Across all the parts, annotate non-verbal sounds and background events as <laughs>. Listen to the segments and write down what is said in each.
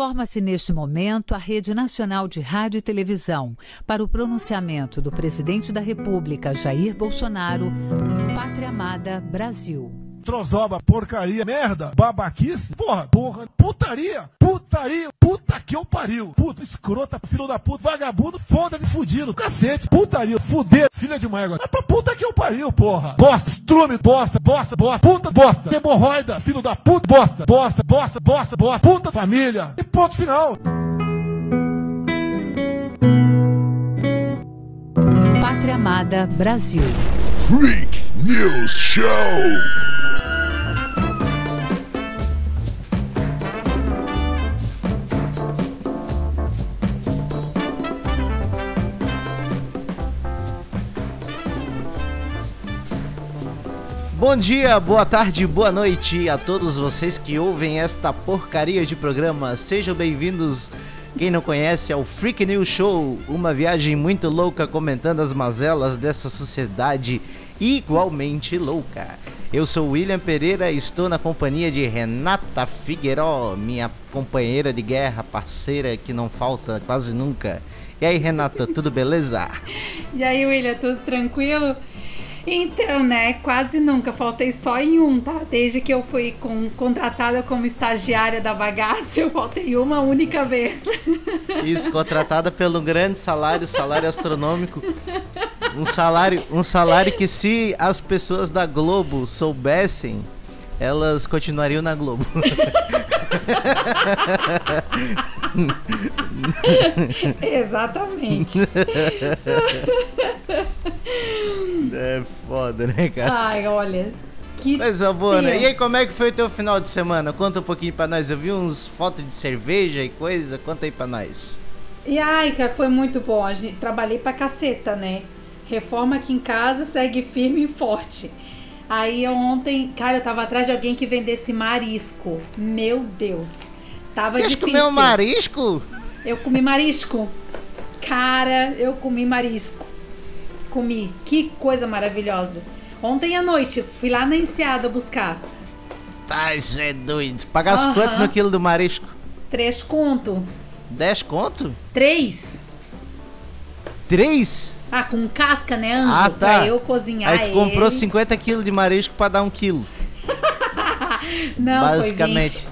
Forma-se neste momento a Rede Nacional de Rádio e Televisão para o pronunciamento do presidente da República, Jair Bolsonaro, Pátria Amada Brasil. Trozoba, porcaria, merda, babaquice, porra, porra, putaria, putaria, puta que eu pariu, puta, escrota, filho da puta, vagabundo, foda-se, fudido, cacete, putaria, fuder, filha de uma égua, é pra puta que eu pariu, porra, bosta, estrume, bosta, bosta, bosta, puta, bosta, hemorroida, filho da puta, bosta, bosta, bosta, bosta, bosta, puta, família, e ponto final. Pátria Amada Brasil. Freak News Show. Bom dia, boa tarde, boa noite a todos vocês que ouvem esta porcaria de programa. Sejam bem-vindos. Quem não conhece é o Freak News Show, uma viagem muito louca comentando as mazelas dessa sociedade igualmente louca. Eu sou William Pereira estou na companhia de Renata Figueiró, minha companheira de guerra, parceira que não falta quase nunca. E aí, Renata, tudo beleza? <laughs> E aí, William, tudo tranquilo? Então, né, quase nunca, faltei só em um, tá? Desde que eu fui com, contratada como estagiária da bagaça, eu faltei uma única vez. <laughs> Isso, contratada pelo grande salário, salário astronômico. Um salário, um salário que se as pessoas da Globo soubessem, elas continuariam na Globo. <laughs> Exatamente. É foda, né, cara? Ai, olha. Que Coisa boa, né? E aí, como é que foi o teu final de semana? Conta um pouquinho pra nós. Eu vi uns fotos de cerveja e coisa. Conta aí pra nós. E ai, cara, foi muito bom. A gente, trabalhei pra caceta, né? Reforma aqui em casa segue firme e forte. Aí ontem, cara, eu tava atrás de alguém que vendesse marisco. Meu Deus. Tava Quer difícil. comer um marisco? Eu comi marisco. Cara, eu comi marisco. Comi. Que coisa maravilhosa. Ontem à noite, fui lá na Enseada buscar. Tá, isso é doido. Pagasse Aham. quanto no quilo do marisco? Três conto. 10 conto? Três. 3? Ah, com casca, né, Anjo? Ah, tá. Pra eu cozinhar Aí tu comprou ele. 50 quilos de marisco pra dar um quilo. <laughs> Não, basicamente. Foi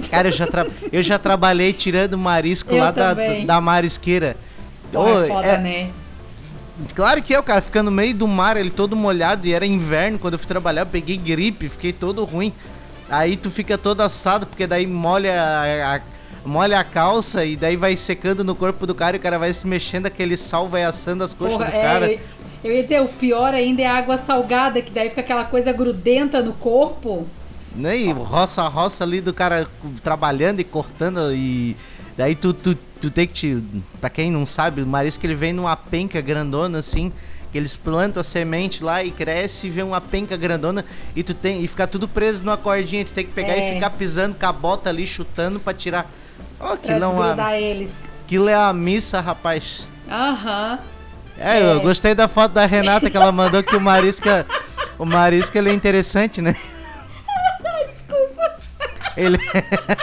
20. Cara, eu já, tra- eu já trabalhei tirando marisco Eu lá da, da marisqueira. Pô, Ô, é foda, é- né? Claro que é, o cara, fica no meio do mar, ele todo molhado, e era inverno, quando eu fui trabalhar, eu peguei gripe, fiquei todo ruim. Aí tu fica todo assado, porque daí molha a, a- molha a calça e daí vai secando no corpo do cara e o cara vai se mexendo, aquele sal vai assando as coxas Porra, do cara. é, eu ia dizer, o pior ainda é a água salgada, que daí fica aquela coisa grudenta no corpo. Né? E roça roça ali do cara trabalhando e cortando e daí tu, tu, tu tem que te. Pra quem não sabe, o marisco ele vem numa penca grandona assim. Que eles plantam a semente lá e cresce e vem uma penca grandona e tu tem e fica tudo preso numa cordinha, tu tem que pegar É. e ficar pisando com a bota ali, chutando pra tirar. Pra aquilo é uma, eles. aquilo é a missa, rapaz. Aham. É, É. eu gostei da foto da Renata que ela mandou que o marisco, é- o marisco ele é interessante, né? <laughs> Desculpa. Ele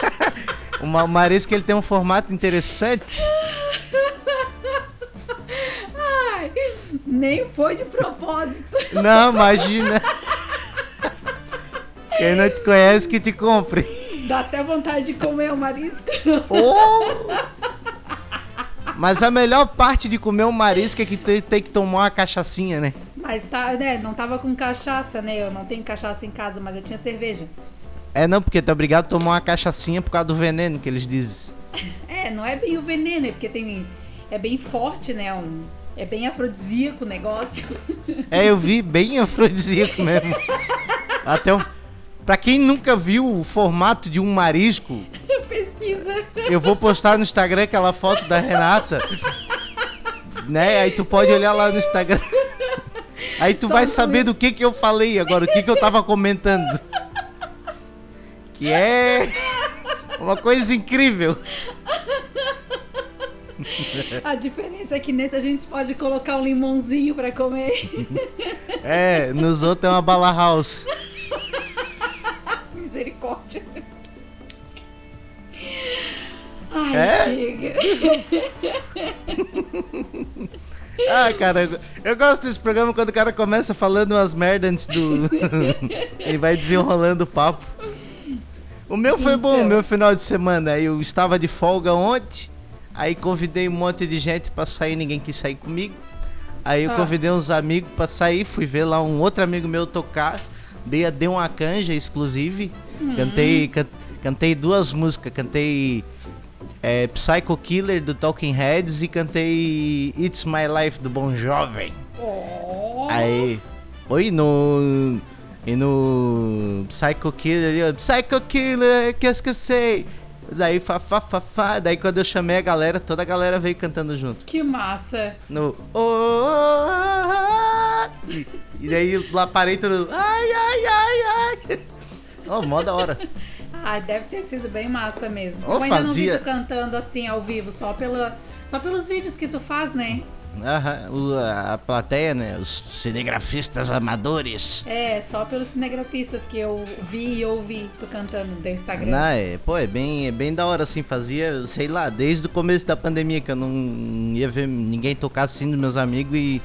<laughs> o ma- o marisco ele tem um formato interessante. Ai, nem foi de propósito. Não, imagina. Quem não te conhece que te compre. Dá até vontade de comer o marisco. <laughs> Oh! Mas a melhor parte de comer um marisco é que tu tem que tomar uma cachaçinha, né? Mas tá, né, não tava com cachaça, né? Eu não tenho cachaça em casa, mas eu tinha cerveja. É não, porque é obrigado a tomar uma cachaçinha por causa do veneno que eles dizem. <laughs> É, não é bem o veneno, é porque tem. É bem forte, né? Um, é bem afrodisíaco o negócio. É, eu vi bem afrodisíaco mesmo. <laughs> Até o... Pra quem nunca viu o formato de um marisco, <laughs> Pesquisa. eu vou postar no Instagram aquela foto da Renata. Né? Aí tu pode olhar lá no Instagram. Aí tu Só vai saber do que que eu falei agora, o que que eu tava comentando. Que é uma coisa incrível. A diferença é que nesse a gente pode colocar um limãozinho pra comer. É, nos outros é uma bala house. Ai, É? chega. <laughs> Ah, cara, eu- gosto desse programa quando o cara começa falando umas merdas antes do. <laughs> Ele vai desenrolando o papo. O meu foi bom, o Então. meu final de semana. Eu estava de folga ontem, aí convidei um monte de gente pra sair, ninguém quis sair comigo. Aí eu Ah. convidei uns amigos pra sair, fui ver lá um outro amigo meu tocar. Dei, dei uma canja exclusive. Hum. Cantei, can- cantei duas músicas, cantei é, Psycho Killer do Talking Heads e cantei It's My Life do Bon Jovem. Oh, Aí, oi no e no Psycho Killer, ali, ó, Psycho Killer, que eu sei. Daí fa, fa fa fa, daí quando eu chamei a galera, toda a galera veio cantando junto. que massa. No oh, oh, oh, ah, e, e daí lá parei todo ai ai ai ai. <laughs> Oh, mó da hora. <laughs> Ai, deve ter sido bem massa mesmo. Ô, eu ainda não vi fazia- tu cantando assim ao vivo, só, pela, só pelos vídeos que tu faz, né? Aham, o- a, plateia, né, os cinegrafistas amadores. É, só pelos cinegrafistas que eu vi e ouvi tu cantando no teu Instagram. Não, é, pô, é bem, é bem da hora, assim, fazia, sei lá, desde o começo da pandemia, que eu não ia ver ninguém tocar assim dos meus amigos e,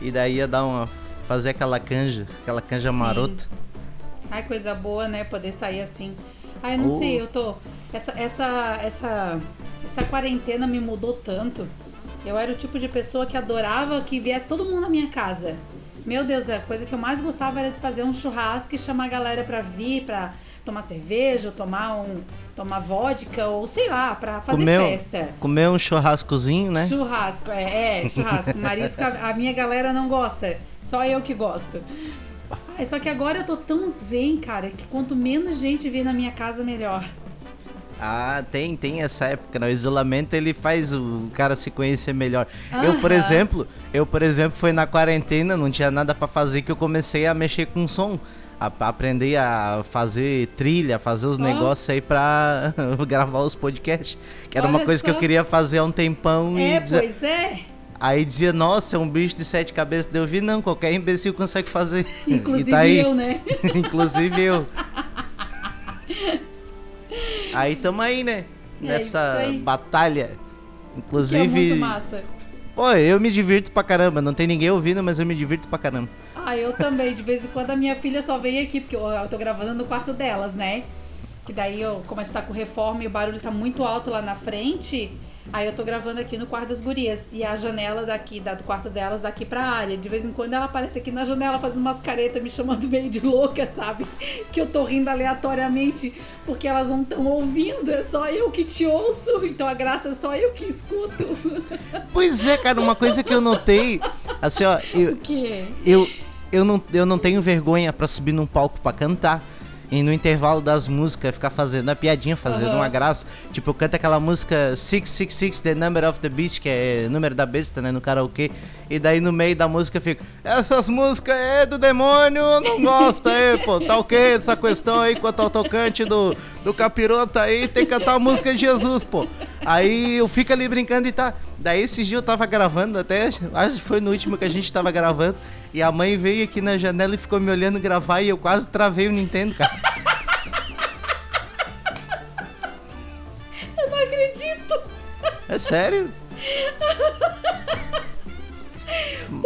e daí ia dar uma, fazer aquela canja, aquela canja Sim. marota. Ai, coisa boa, né? Poder sair assim. Ai, eu não Oh. sei, eu tô. Essa, essa, essa, essa quarentena me mudou tanto. Eu era o tipo de pessoa que adorava que viesse todo mundo na minha casa. Meu Deus, a coisa que eu mais gostava era de fazer um churrasco e chamar a galera pra vir, pra tomar cerveja, ou tomar um. tomar vodka, ou sei lá, pra fazer Comeu, festa. comeu um churrascozinho, né? Churrasco, é, é, churrasco. Marisco, a, a minha galera não gosta. Só eu que gosto. Ai, só que agora eu tô tão zen, cara, que quanto menos gente vir na minha casa, melhor. Ah, tem, tem essa época, né? O isolamento ele faz o cara se conhecer melhor. Eu, por exemplo, eu, por exemplo, foi na quarentena, não tinha nada pra fazer que eu comecei a mexer com som. A, a aprender a fazer trilha, fazer os Ó. negócios aí pra <laughs> gravar os podcasts. Que era uma Olha coisa que eu só. queria fazer há um tempão É, e pois é. Aí dizia, nossa, é um bicho de sete cabeças. Daí Eu vi, não, qualquer imbecil consegue fazer. <laughs> Inclusive tá eu, né? <laughs> Inclusive eu. Aí tamo aí, né? É Nessa aí. batalha. Que é muito Inclusive, massa. pô, eu me divirto pra caramba. Não tem ninguém ouvindo, mas eu me divirto pra caramba. Ah, eu também. De vez em quando a minha filha só vem aqui, porque eu, eu tô gravando no quarto delas, né? Que daí, eu, como a gente tá com reforma e o barulho tá muito alto lá na frente, aí eu tô gravando aqui no quarto das gurias. E a janela daqui, da, do quarto delas, daqui pra área. De vez em quando ela aparece aqui na janela fazendo umas caretas, me chamando meio de louca, sabe? Que eu tô rindo aleatoriamente porque elas não estão ouvindo. É só eu que te ouço. Então a graça é só eu que escuto. Pois é, cara, uma coisa que eu notei. Assim, ó, eu, O quê? eu, eu, não, eu não tenho vergonha pra subir num palco pra cantar. E no intervalo das músicas ficar fazendo uma piadinha, fazendo Aham. uma graça. Tipo, eu canto aquela música 666, The Number of the Beast, que é número da besta, né, no karaokê. E daí no meio da música eu fico, essas músicas é do demônio, eu não gosto aí, pô, tá ok essa questão aí quanto ao tocante do, do capirota aí, tem que cantar a música de Jesus, pô. Aí eu fico ali brincando e tá. Daí esses dias eu tava gravando até, acho que foi no último que a gente tava gravando. E a mãe veio aqui na janela e ficou me olhando gravar e eu quase travei o Nintendo, cara. Eu não acredito. É sério?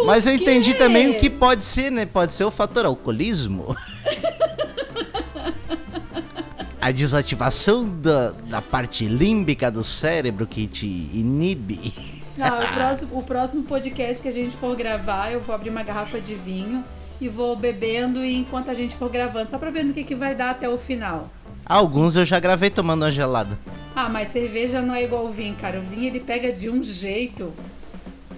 Mas eu entendi também o que pode ser, né? Pode ser o fator alcoolismo. A desativação da, da parte límbica do cérebro que te inibe. O, <laughs> próximo, o próximo podcast que a gente for gravar, eu vou abrir uma garrafa de vinho e vou bebendo e enquanto a gente for gravando, só pra ver no que, que vai dar até o final. Alguns eu já gravei tomando uma gelada. Ah, mas cerveja não é igual o vinho, cara. O vinho ele pega de um jeito.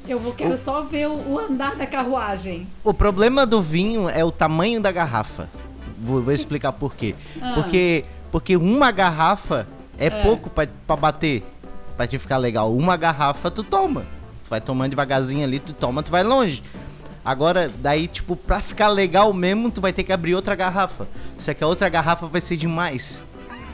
Eu vou quero só ver o, o andar da carruagem. O problema do vinho é o tamanho da garrafa. Vou, vou explicar por quê. Ah. Porque, porque uma garrafa é, pouco pra, pra bater, pra te ficar legal. Uma garrafa tu toma. Tu vai tomando devagarzinho ali, tu toma, tu vai longe. Agora, daí, tipo, pra ficar legal mesmo, tu vai ter que abrir outra garrafa. Só que a outra garrafa vai ser demais.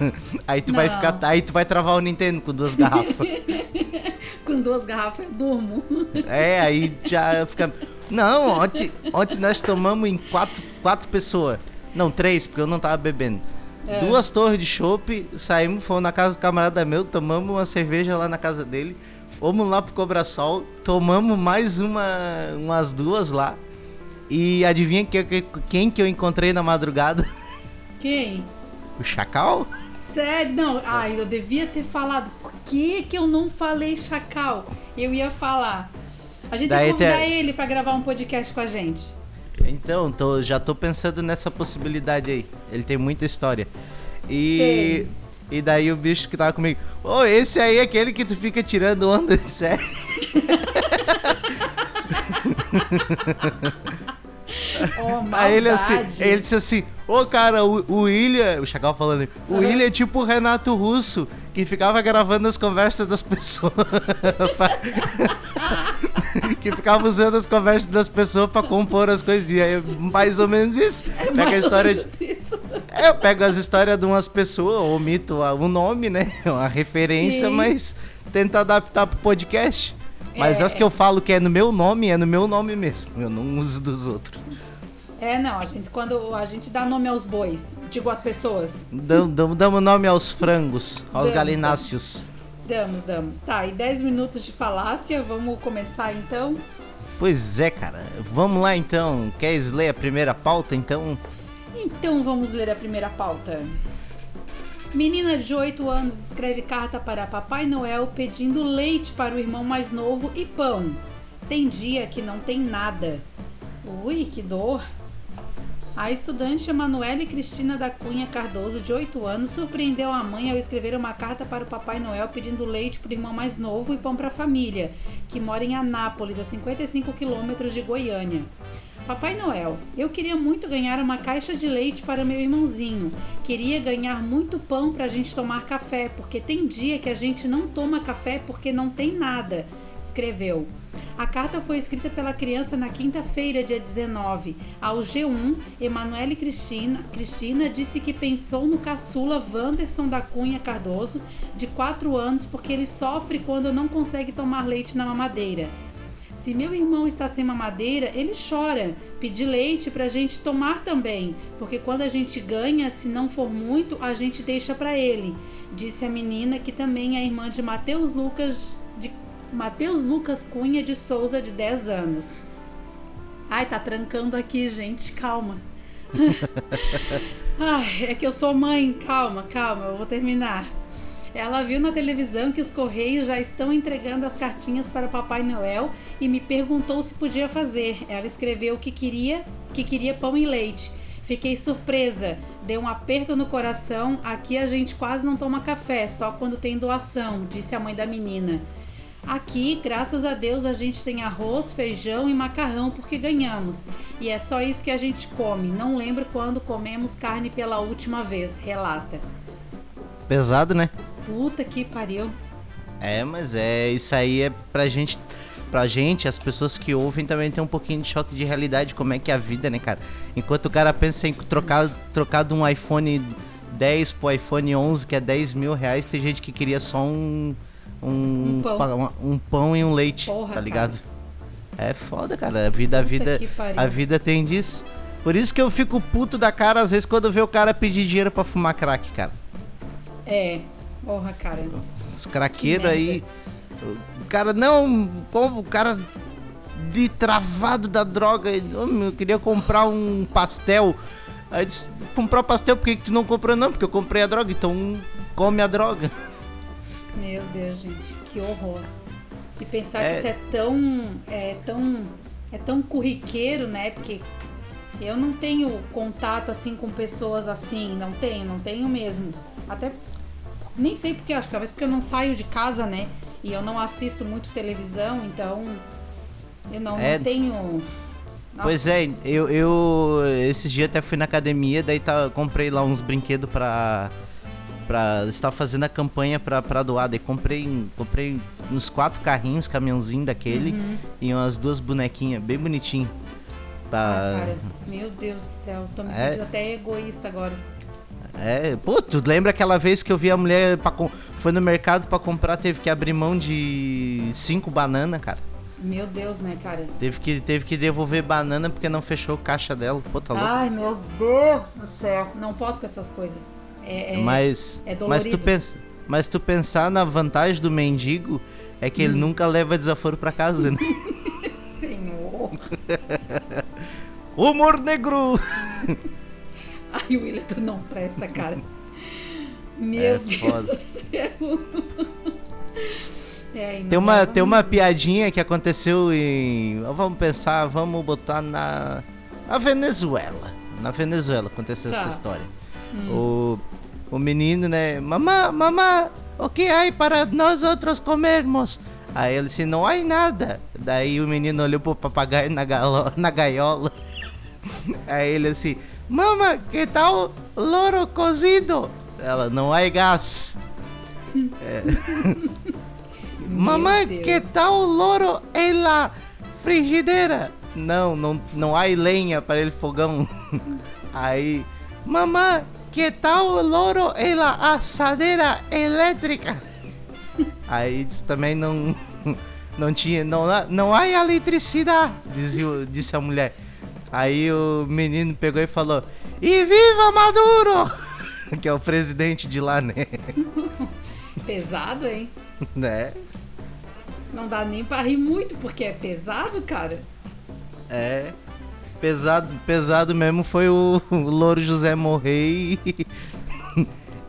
<laughs> aí tu vai Não. ficar. Aí tu vai travar o Nintendo com duas garrafas. <laughs> Com duas garrafas eu durmo. <laughs> É, aí já fica. Não, ontem, ontem nós tomamos em quatro, quatro pessoas. Não, três, porque eu não tava bebendo. É. duas torres de chopp, saímos, fomos na casa do camarada meu, tomamos uma cerveja lá na casa dele, fomos lá pro Cobrasol, tomamos mais uma, umas duas lá. E adivinha que- que- quem que eu encontrei na madrugada? Quem? O Chacal? Sério? Não, ai, eu devia ter falado. Por que, que eu não falei Chacal? Eu ia falar. A gente Daí tem que convidar ele pra gravar um podcast com a gente. Então, tô- já tô pensando nessa possibilidade aí. Ele tem muita história. E. E daí o bicho que tava comigo, ô, esse aí é aquele que tu fica tirando onda, sério. Oh. <laughs> Aí ele assim, ele disse assim, ô cara, o, o William, o Chacal falando, o William é tipo o Renato Russo, que ficava gravando as conversas das pessoas. <laughs> que ficava usando as conversas das pessoas pra compor as coisinhas. É mais ou menos isso. É Pega a mais ou história de, menos isso. É, eu pego as histórias de umas pessoas, omito o nome, né? Uma referência, Sim. mas tento adaptar pro podcast. Mas É. as que eu falo que é no meu nome, é no meu nome mesmo. Eu não uso dos outros. É, não, a gente, quando a gente dá nome aos bois, digo às pessoas, Dam- dam- Damos nome aos frangos, aos Damos, galináceos. damos, damos. Tá, e 10 minutos de falácia, vamos começar então? Pois é, cara. Vamos lá então. Queres ler a primeira pauta então? Então vamos ler a primeira pauta. Menina de 8 anos escreve carta para Papai Noel pedindo leite para o irmão mais novo e pão. Tem dia que não tem nada. Ui, que dor! A estudante Emanuele Cristina da Cunha Cardoso, de 8 anos, surpreendeu a mãe ao escrever uma carta para o Papai Noel pedindo leite para o irmão mais novo e pão para a família, que mora em Anápolis, a 55 quilômetros de Goiânia. Papai Noel, eu queria muito ganhar uma caixa de leite para meu irmãozinho. Queria ganhar muito pão para a gente tomar café, porque tem dia que a gente não toma café porque não tem nada, escreveu. A carta foi escrita pela criança na quinta-feira, dia 19. Ao G1, Emanuele Cristina, Cristina disse que pensou no caçula Wanderson da Cunha Cardoso, de 4 anos, porque ele sofre quando não consegue tomar leite na mamadeira. Se meu irmão está sem mamadeira, ele chora. Pedi leite pra gente tomar também, porque quando a gente ganha, se não for muito, a gente deixa pra ele, disse a menina que também é irmã de Mateus Lucas de Mateus Lucas Cunha de Souza de 10 anos. Ai, tá trancando aqui, gente, calma. <laughs> Ai, é que eu sou mãe, calma, calma, eu vou terminar. Ela viu na televisão que os Correios já estão entregando as cartinhas para o Papai Noel e me perguntou se podia fazer. Ela escreveu que queria, que queria pão e leite. Fiquei surpresa, deu um aperto no coração. Aqui a gente quase não toma café, só quando tem doação, disse a mãe da menina. Aqui, graças a Deus, a gente tem arroz, feijão e macarrão porque ganhamos. E é só isso que a gente come. Não lembro quando comemos carne pela última vez, relata. Pesado, né? Puta que pariu. É, mas é isso aí é pra gente, pra gente, as pessoas que ouvem também tem um pouquinho de choque de realidade, como é que é a vida, né, cara? Enquanto o cara pensa em trocar, trocar de um iPhone 10 pro iPhone 11, que é 10 mil reais, tem gente que queria só um um, Um pão. um pão e um leite, Porra, tá ligado? É foda, cara. A vida, a vida, a vida tem disso. Por isso que eu fico puto da cara às vezes quando vê o cara pedir dinheiro pra fumar crack, cara. É. Porra, cara. Os craqueiros Que aí. O cara, não, como o cara de travado da droga. ele, "Ô, meu, Eu queria comprar um pastel. Aí disse, comprar o pastel, por que, que tu não comprou? Não, porque eu comprei a droga, então come a droga. Meu Deus, gente, que horror. E pensar É. que isso é tão. É tão. É tão corriqueiro, né? Porque eu não tenho contato assim com pessoas assim. Não tenho, não tenho mesmo. Até. Nem sei porque, acho que talvez porque eu não saio de casa, né? E eu não assisto muito televisão, então. Eu não, É. não tenho. Pois é, eu, eu esses dias até fui na academia, daí tá, comprei lá uns brinquedos pra. Pra estar fazendo a campanha pra, pra doar. Daí comprei, comprei uns quatro carrinhos, caminhãozinho daquele, Uhum. e umas duas bonequinhas, bem bonitinho. Ah, Pra, cara, meu Deus do céu, tô me É. sentindo até egoísta agora. É, pô, tu lembra aquela vez que eu vi a mulher pra, foi no mercado pra comprar, teve que abrir mão de cinco bananas, cara. Meu Deus, né, cara? Teve que, teve que devolver banana porque não fechou o caixa dela. Pô, tá louco. Ai, meu Deus do céu. Não posso com essas coisas. É, é- mas, é mas, tu dolorido. pensa, mas tu pensar na vantagem do mendigo é que Hum. ele nunca leva desaforo pra casa, né? <laughs> Senhor. Humor negro! <laughs> Ai, William, tu não presta, cara. <laughs> Meu É Deus foda. do céu. É, não Tem uma, tem uma piadinha que aconteceu em. Vamos pensar, vamos botar na. Na Venezuela. Na Venezuela aconteceu Tá. essa história. O, o menino, né? Mamá, mamá, o que há para nós outros comermos? Aí ele disse, não há nada. Daí o menino olhou pro papagaio na, galo, <laughs> na gaiola. Aí ele assim, mama, que tal louro cozido? Ela, não há gás. Mamãe, Deus. que tal louro em la frigideira? Não, não, não há lenha para ele fogão. <laughs> Aí, mamãe, que tal o louro la assadeira elétrica? Aí também não, <laughs> não tinha, não, há- não há eletricidade, dizia, disse a mulher. Aí o menino pegou e falou, e viva Maduro! <laughs> Que é o presidente de lá, né? <laughs> Pesado, hein? né? Não dá nem pra rir muito, porque é pesado, cara. É. Pesado, pesado mesmo foi o, o Louro José morrer e,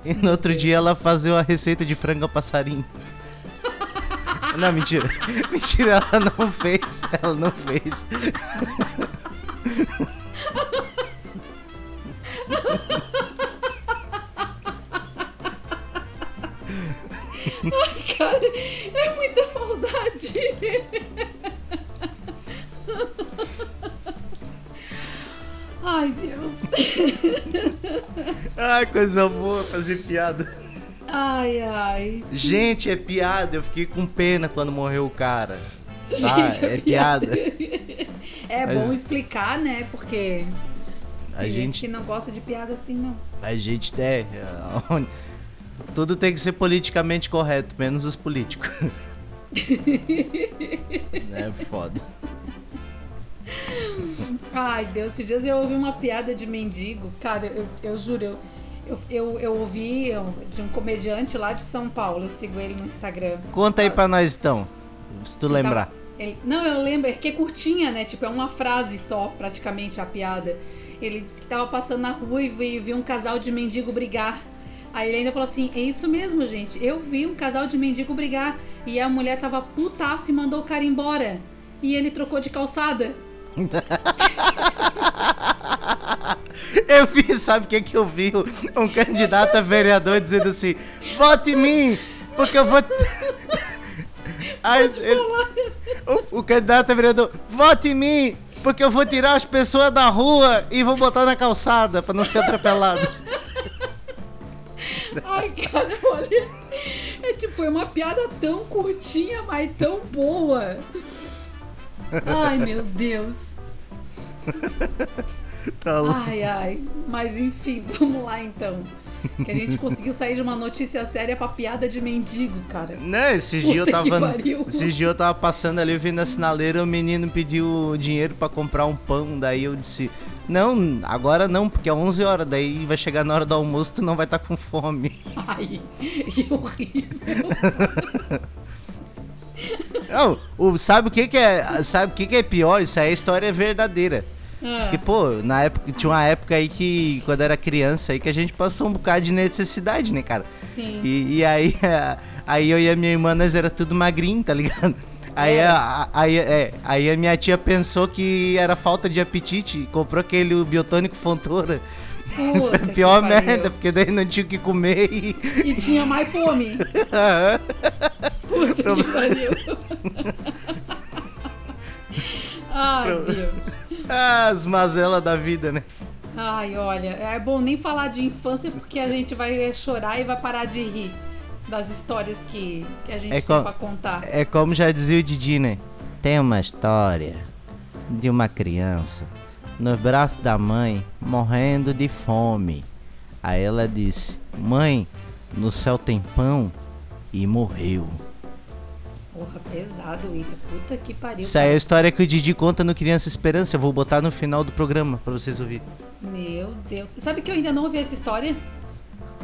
e no outro dia ela fazer a receita de frango a passarinho. Não, mentira. <laughs> Mentira, ela não fez. Ela não fez. Cara, é muita maldade. Ai, Deus. Ai, coisa boa fazer piada. Ai, ai. Gente, é piada. Eu fiquei com pena quando morreu o cara. <laughs> Tá? Gente, é piada. É Mas- bom explicar, né? Porque A tem gente gente que não gosta de piada assim, não. A gente é. onde- <laughs> Tudo tem que ser politicamente correto, menos os políticos. <laughs> é foda. <laughs> Ai, Deus, esses dias eu ouvi uma piada de mendigo. Cara, eu, eu juro, eu, eu, eu, eu ouvi de um comediante lá de São Paulo. Eu sigo ele no Instagram. Conta aí pra nós então, se tu lembrar. Ele- não, eu lembro, é que é curtinha, né? Tipo, é uma frase só, praticamente, a piada. Ele disse que tava passando na rua e vi- viu um casal de mendigo brigar. Aí ele ainda falou assim: é isso mesmo, gente. Eu vi um casal de mendigo brigar. E a mulher tava putaça e mandou o cara embora. E ele trocou de calçada. <laughs> Eu vi, sabe o que que eu vi? Um candidato a vereador dizendo assim: vote em mim, porque eu vou. <laughs> Aí, ele- o, o candidato a vereador: vote em mim, porque eu vou tirar as pessoas da rua e vou botar na calçada pra não ser atropelado. <laughs> Ai, cara, olha. É tipo, foi uma piada tão curtinha, mas tão boa. Ai, meu Deus. <laughs> Tá louco. Ai, ai. Mas enfim, <laughs> vamos lá então. Que a gente conseguiu sair de uma notícia séria pra piada de mendigo, cara. Né, esses dias eu tava. Esses dias eu tava passando ali vendo a sinaleira, o menino pediu dinheiro pra comprar um pão, daí eu disse. Não, agora não, porque é 11 horas, daí vai chegar na hora do almoço, tu não vai estar com fome. Ai, <laughs> que horrível. Não, o, sabe o que que é, sabe o que que é pior? Isso aí é história verdadeira. Ah, Porque, pô, na época, tinha uma época aí que, quando era criança aí, que a gente passou um bocado de necessidade, né, cara? sim. E, e aí, a- <laughs> aí eu e a minha irmã, nós era tudo magrinho, tá ligado? Aí, É. a, aí, é, aí a minha tia pensou que era falta de apetite comprou aquele biotônico Fontoura. Puta <laughs> Pior merda, porque daí não tinha o que comer e... E tinha mais fome. <laughs> Puta que pariu. <laughs> Ai, Deus. Ah, as mazelas da vida, né? Ai, olha, é bom nem falar de infância porque a gente vai chorar e vai parar de rir das histórias que, que a gente É tem co- pra contar. É como já dizia o Didi, né? Tem uma história de uma criança nos braços da mãe morrendo de fome. Aí ela disse: Mãe, no céu tem pão e morreu. Porra, pesado, William. Puta que pariu. Isso aí é a história que o Didi conta no Criança Esperança. Eu vou botar no final do programa pra vocês ouvirem. Meu Deus. Sabe que eu ainda não ouvi essa história?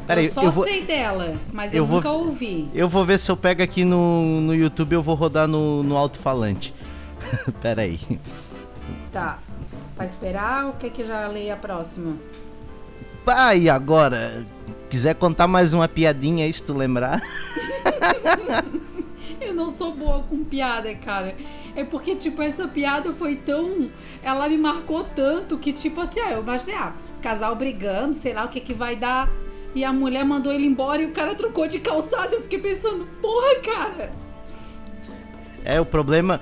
Eu só eu vou, sei dela, mas eu, eu vou- nunca ouvi. eu vou ver se eu pego aqui no, no YouTube, eu vou rodar no, no alto-falante. <laughs> Peraí. Tá. Vai esperar ou quer que eu já leia a próxima? Pá, e agora? Quiser contar mais uma piadinha aí, se tu lembrar? <laughs> Eu não sou boa com piada, cara. É porque, tipo, essa piada foi tão. Ela me marcou tanto que, tipo assim, ah, eu imaginei, ah, casal brigando, sei lá o que que vai dar. E a mulher mandou ele embora e o cara trocou de calçado. Eu fiquei pensando, porra, cara. É, o problema.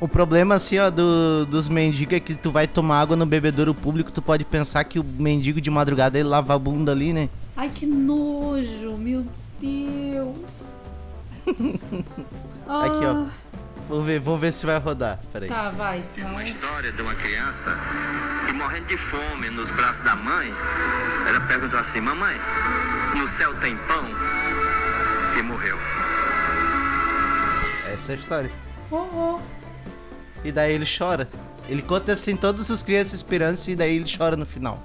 O problema, assim, ó, do- dos mendigos é que tu vai tomar água no bebedouro público, tu pode pensar que o mendigo de madrugada ele lava a bunda ali, né? Ai, que nojo, meu Deus. <laughs> Aqui, ó. Ah, Vamos ver, vamos ver se vai rodar. Peraí. Tá, vai, senão. Uma história de uma criança que morrendo de fome nos braços da mãe, ela perguntou assim, mamãe, no céu tem pão? E morreu. Essa é a história. Oh, oh. E daí ele chora. Ele conta assim todas as crianças esperando e daí ele chora no final.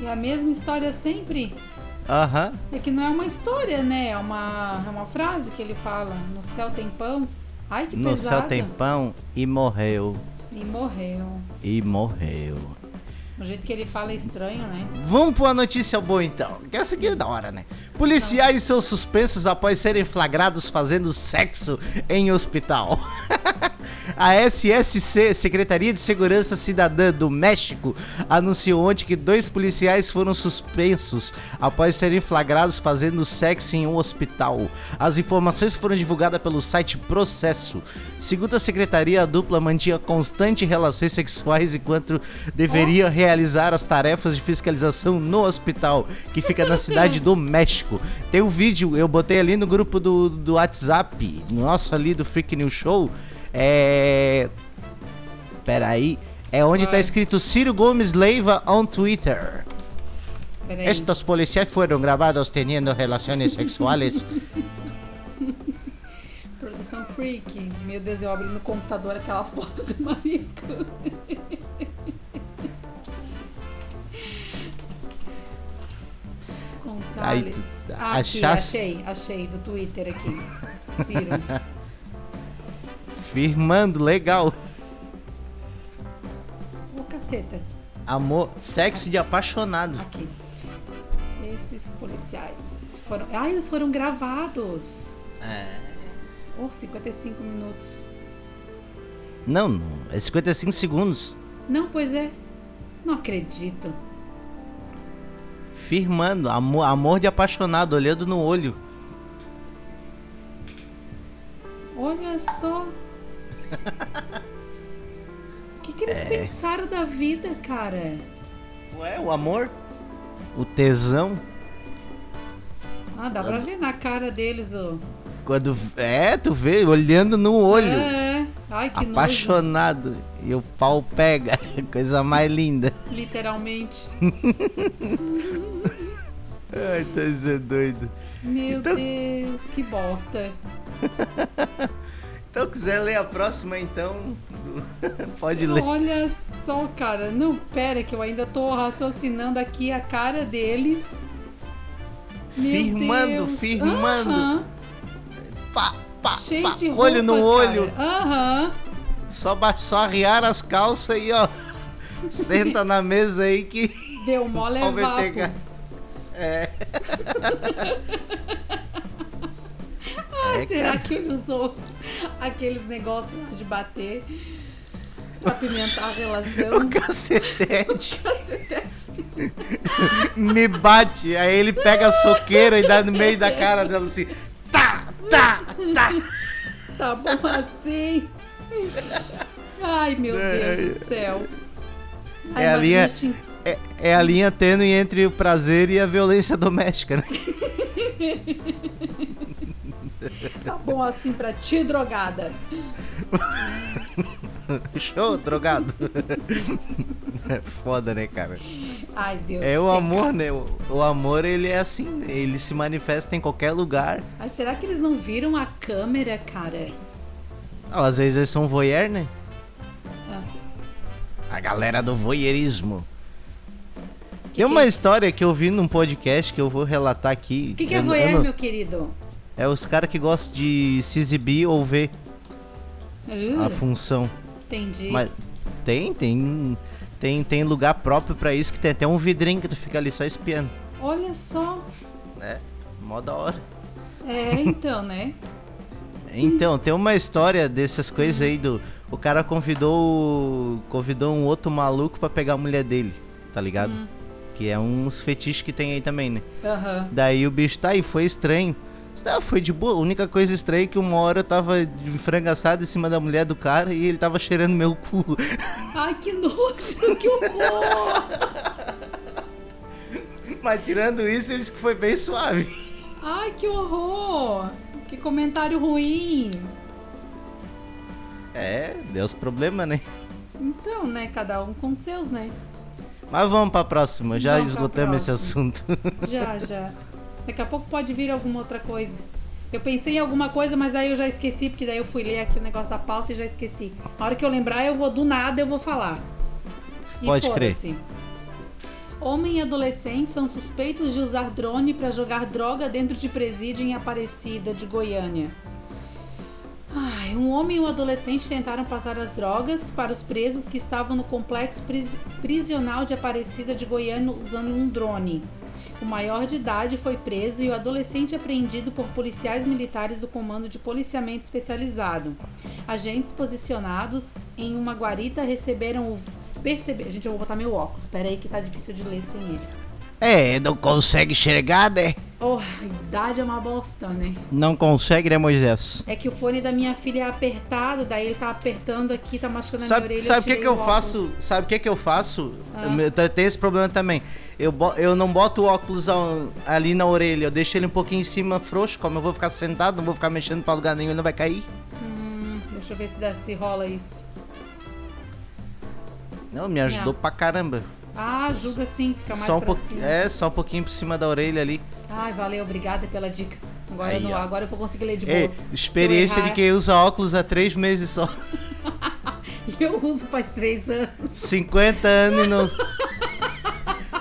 E a mesma história sempre? Aham. É que não é uma história, né? É uma, é uma frase que ele fala. No céu tem pão. Ai, que No pesado. céu tem pão e morreu. E morreu. E morreu. O jeito que ele fala é estranho, né? Vamos pra uma notícia boa então. Que essa aqui é da hora, né? Policiais são suspensos após serem flagrados fazendo sexo em hospital. <laughs> A SSC, Secretaria de Segurança Cidadã do México, anunciou ontem que dois policiais foram suspensos após serem flagrados fazendo sexo em um hospital. As informações foram divulgadas pelo site Processo. Segundo a secretaria, a dupla mantinha constante relações sexuais enquanto deveria realizar as tarefas de fiscalização no hospital, que fica na cidade do México. Tem um vídeo, eu botei ali no grupo do, do WhatsApp, nosso ali do Freak News Show. É. Peraí. É onde tá Vai. escrito Ciro Gomes Leiva on Twitter. Peraí. Estos policías fueron grabados teniendo relaciones <laughs> sexuales. Produção freak. Meu Deus, eu abri no computador aquela foto do marisco. Gonçalves. Aí, aqui, achei, achei, do Twitter aqui. <laughs> Ciro. Firmando, legal. Ô, caceta. Amor, sexo de apaixonado. Aqui. Esses policiais foram. Ah, eles foram gravados. É. Oh, 55 minutos. Não, não, é 55 segundos. Não, pois é. Não acredito. Firmando, amor, amor de apaixonado, olhando no olho. Olha só. <laughs> O que, que eles É. pensaram da vida, cara? Ué, o amor? O tesão? Ah, dá pra ver na cara deles, ó. Quando. É, tu vê, olhando no olho. É. Ai, que nojo. apaixonado. E o pau pega. <laughs> Coisa mais linda. Literalmente. <laughs> Ai, tá sendo doido. Meu Então- Deus, que bosta. <laughs> Então, quiser ler a próxima, então. Pode ler. Olha só, cara. Não, pera, que eu ainda tô raciocinando aqui a cara deles. Meu Firmando, Deus. firmando. Aham. Pá, pá, Cheio pá. de roupa, olho no olho. Aham. Só, ba- só arriar as calças e ó. <laughs> Senta na mesa aí que Deu <laughs> o vai vapo. pegar. É. Ai, É, será cara. que ele usou aqueles negócios de bater pra apimentar a relação? <laughs> O cacetete Cacetete. me bate. Aí ele pega a soqueira e dá no meio da cara dela assim. Tá, tá, <laughs> tá. Tá bom assim. Ai, meu É, Deus do céu. Ai, É a linha- xing- É, é a linha tênue entre o prazer e a violência doméstica, né? Tá bom assim pra ti, drogada. <laughs> <laughs> Show, drogado. <laughs> É foda, né, cara? Ai, Deus. É o que amor, pecado. né? O, o amor, ele é assim, ele se manifesta em qualquer lugar. Ai, será que eles não viram a câmera, cara? Ah, às vezes eles são voyeur, né? Ah. A galera do voyeurismo. Tem uma história que eu vi num podcast que eu vou relatar aqui. O que, que é Eu- eu voyeur, não- meu querido? É os caras que gostam de se exibir ou ver a Uh, função. Entendi. Mas tem, tem, tem, tem lugar próprio pra isso que tem até um vidrinho que tu fica ali só espiando. Olha só. É, mó da hora. É, então, né? <laughs> Então, tem uma história dessas coisas aí do. O cara convidou. Convidou um outro maluco pra pegar a mulher dele, tá ligado? Que é uns fetiches que tem aí também, né? Aham. Daí o bicho tá aí, foi estranho. Ah, foi de boa. A única coisa estranha é que uma hora eu tava de frango assado em cima da mulher do cara e ele tava cheirando meu cu. <laughs> Ai, que nojo, que horror. <laughs> Mas tirando isso, eles que foi bem suave. Ai, que horror. Que comentário ruim. É, deu os problemas, né? Então, né? Cada um com seus, né? Mas vamos pra próxima, já Vamos esgotamos esse próxima. assunto. <laughs> Já, já. Daqui a pouco pode vir alguma outra coisa. Eu pensei em alguma coisa, mas aí eu já esqueci, porque daí eu fui ler aqui o negócio da pauta e já esqueci. A hora que eu lembrar, eu vou do nada, eu vou falar. E Pode crer. Homem e adolescente são suspeitos de usar drone para jogar droga dentro de presídio em Aparecida, de Goiânia. Ai, um homem e um adolescente tentaram passar as drogas para os presos que estavam no complexo pris- prisional de Aparecida de Goiânia usando um drone. O maior de idade foi preso e o adolescente apreendido por policiais militares do Comando de Policiamento Especializado. Agentes posicionados em uma guarita receberam o. Percebe... Gente, eu vou botar meu óculos. Espera aí que tá difícil de ler sem ele. É, não consegue enxergar, né? Oh, a idade é uma bosta, né? Não consegue, né, Moisés? É que o fone da minha filha é apertado, daí ele tá apertando aqui, tá machucando a minha Sabe, orelha. sabe o que, que eu faço? Sabe o que, que eu faço? Ah. Eu tenho esse problema também. Eu, eu não boto o óculos ali na orelha, eu deixo ele um pouquinho em cima, frouxo, como eu vou ficar sentado, não vou ficar mexendo pra lugar nenhum, ele não vai cair. Hum, deixa eu ver se, dá, se rola isso. Não, me ajudou Não. pra caramba. Ah, julga sim, fica mais Só um pra cima. é, só um pouquinho por cima da orelha ali. Ai, valeu, obrigada pela dica. Agora, Aí, eu, não, agora eu vou conseguir ler de boa. Ei, experiência eu de errar- quem usa óculos há três meses só. E <laughs> eu uso faz três anos. 50 anos e não. <laughs>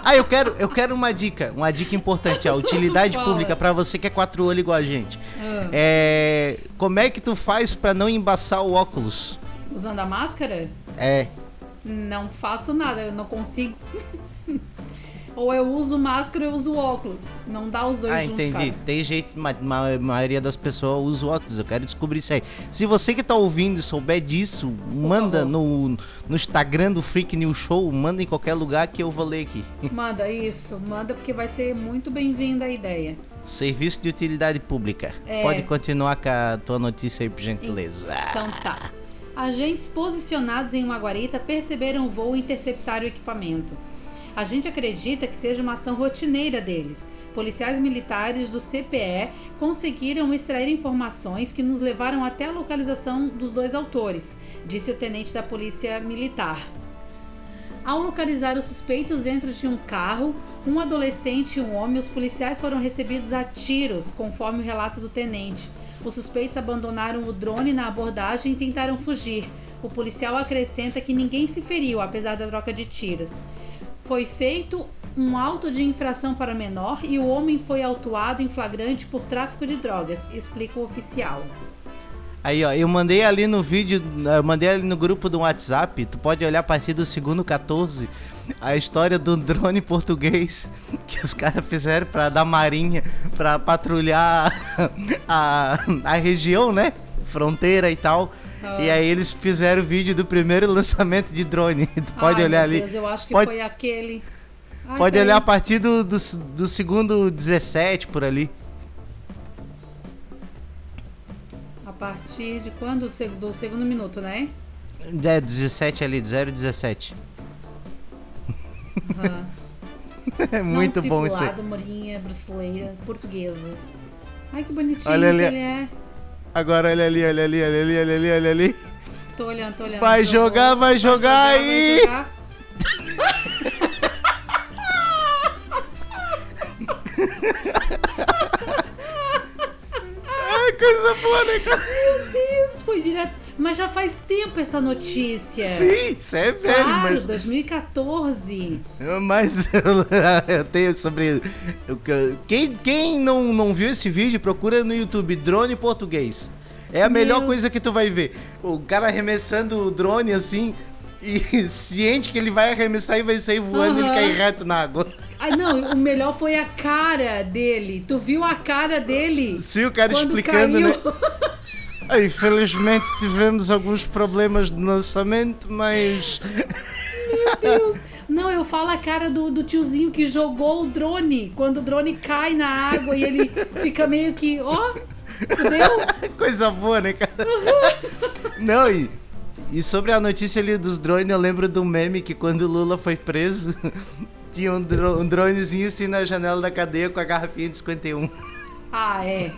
Ah, eu quero, eu quero uma dica, uma dica importante, a <laughs> utilidade pública pra você que é quatro olhos igual a gente. Ah. É, como é que tu faz pra não embaçar o óculos? Usando a máscara? É, Não faço nada, eu não consigo. <laughs> ou eu uso máscara ou eu uso óculos. Não dá os dois ah, juntos, entendi. cara. Tem jeito, mas a maioria das pessoas usa óculos. Eu quero descobrir isso aí. Se você que tá ouvindo e souber disso, manda favor. no, no Instagram do Freak News Show, manda em qualquer lugar que eu vou ler aqui. <laughs> Manda isso, manda porque vai ser muito bem-vinda a ideia. Serviço de utilidade pública. É. Pode continuar com a tua notícia aí, por gentileza. Então tá. Agentes posicionados em uma guarita perceberam o voo e interceptaram o equipamento. A gente acredita que seja uma ação rotineira deles. Policiais militares do CPE conseguiram extrair informações que nos levaram até a localização dos dois autores, disse o tenente da Polícia Militar. Ao localizar os suspeitos dentro de um carro, um adolescente e um homem, os policiais foram recebidos a tiros, conforme o relato do tenente. Os suspeitos abandonaram o drone na abordagem e tentaram fugir. O policial acrescenta que ninguém se feriu, apesar da troca de tiros. Foi feito um auto de infração para menor e o homem foi autuado em flagrante por tráfico de drogas, explica o oficial. Aí, ó, eu mandei ali no vídeo, eu mandei ali no grupo do WhatsApp, tu pode olhar a partir do segundo 14, a história do drone <laughs> português que os caras fizeram pra da marinha, pra patrulhar <laughs> a, a região, né? Fronteira e tal. E aí eles fizeram o vídeo do primeiro lançamento de drone. <laughs> Pode Ai, olhar ali. Deus, eu acho que Pode- foi aquele. Ai, Pode olhar a partir do, do, do segundo 17 por ali. A partir de quando? Do seg- Do segundo minuto, né? É, 17 ali, 017. Aham. <laughs> É muito Não bom isso aí. morinha, brasileira, portuguesa. Ai, que bonitinho Olha ali. que ele é. Agora olha ali, olha ali, olha ali, olha ali, olha ali. Tô olhando, tô olhando. Vai Jogou. jogar, vai jogar aí. vai jogar. Ai, coisa boa, né, cara? Meu Deus, foi direto. Mas já faz tempo essa notícia. Sim, isso é velho, Claro, mas. 2014. Mas <laughs> eu tenho sobre. Quem, quem não, não viu esse vídeo, procura no YouTube drone português. É a melhor Meu- coisa que tu vai ver. O cara arremessando o drone assim. E <laughs> ciente que ele vai arremessar e vai sair voando e ele cai reto na água. Ai, não, o melhor foi a cara dele. Tu viu a cara dele? Sim, o cara explicando, caiu. né? <laughs> Infelizmente tivemos alguns problemas de lançamento, mas. Deus. Não, eu falo a cara do, do tiozinho que jogou o drone. Quando o drone cai na água e ele fica meio que, ó, fudeu. Coisa boa, né, cara? Não, e, e sobre a notícia ali dos drones, eu lembro do meme que quando o Lula foi preso, <laughs> tinha um, dro- um dronezinho assim na janela da cadeia com a garrafinha de 51. Ah, é.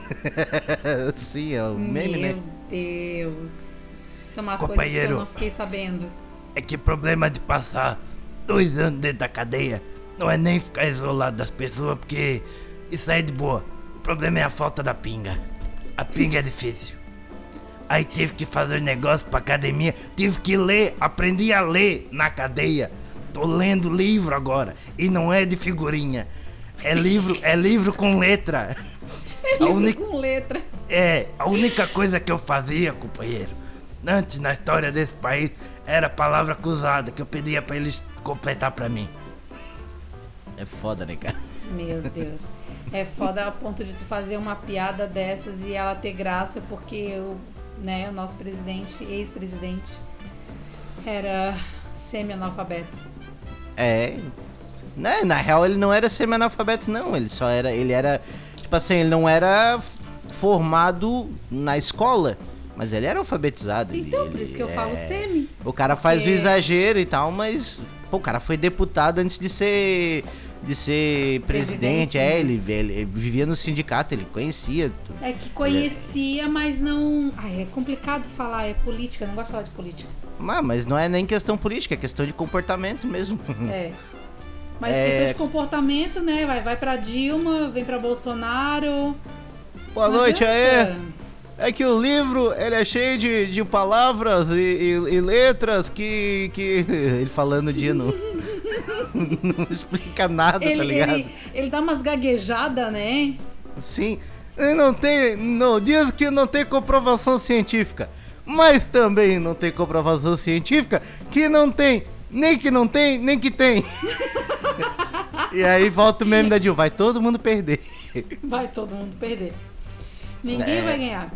<laughs> Sim, é o meme, Meu né? Deus. São umas coisas que Companheiro. eu não fiquei sabendo. É que o problema de passar dois anos dentro da cadeia não é nem ficar isolado das pessoas, porque isso aí é de boa. O problema é a falta da pinga. A pinga é difícil. Aí tive que fazer negócio pra academia, tive que ler, aprendi a ler na cadeia. Tô lendo livro agora e não é de figurinha. É livro, é livro com letra. <laughs> A única, Com letra. é, a única coisa que eu fazia, companheiro, antes na história desse país, era a palavra cruzada que eu pedia pra eles completar pra mim. É foda, né, cara? Meu Deus. É foda a ponto de tu fazer uma piada dessas e ela ter graça, porque o, né, o nosso presidente, ex-presidente, era semi-analfabeto. É. Né, na real, ele não era semi-analfabeto, não. Ele só era. Ele era. Tipo assim, ele não era formado na escola. Mas ele era alfabetizado. ele- Então, por ele isso que eu é- falo semi. O cara faz o Porque- exagero e tal, mas. Pô, o cara foi deputado antes de ser. De ser presidente, Presidente, é, ele, ele vivia no sindicato, ele conhecia. tudo. É que conhecia, mas não. Ai, é complicado falar, é política, não gosto de falar de política. Ah, mas não é nem questão política, é questão de comportamento mesmo. É. <laughs> Mas É. questão de comportamento, né? Vai, vai pra Dilma, vem pra Bolsonaro. Boa Não noite aí. adianta. É que o livro, ele é cheio de, de palavras e, e- e letras que, que... <laughs> Ele falando de não, <laughs> não explica nada, tá Ele, ligado? ele, ele dá umas gaguejadas, né? Sim. E não tem... Não, diz que não tem comprovação científica. Mas também não tem comprovação científica que não tem. Nem que não tem, nem que tem. <laughs> e aí volta o meme da Dilma. Vai todo mundo perder. Vai todo mundo perder. Ninguém É. vai ganhar.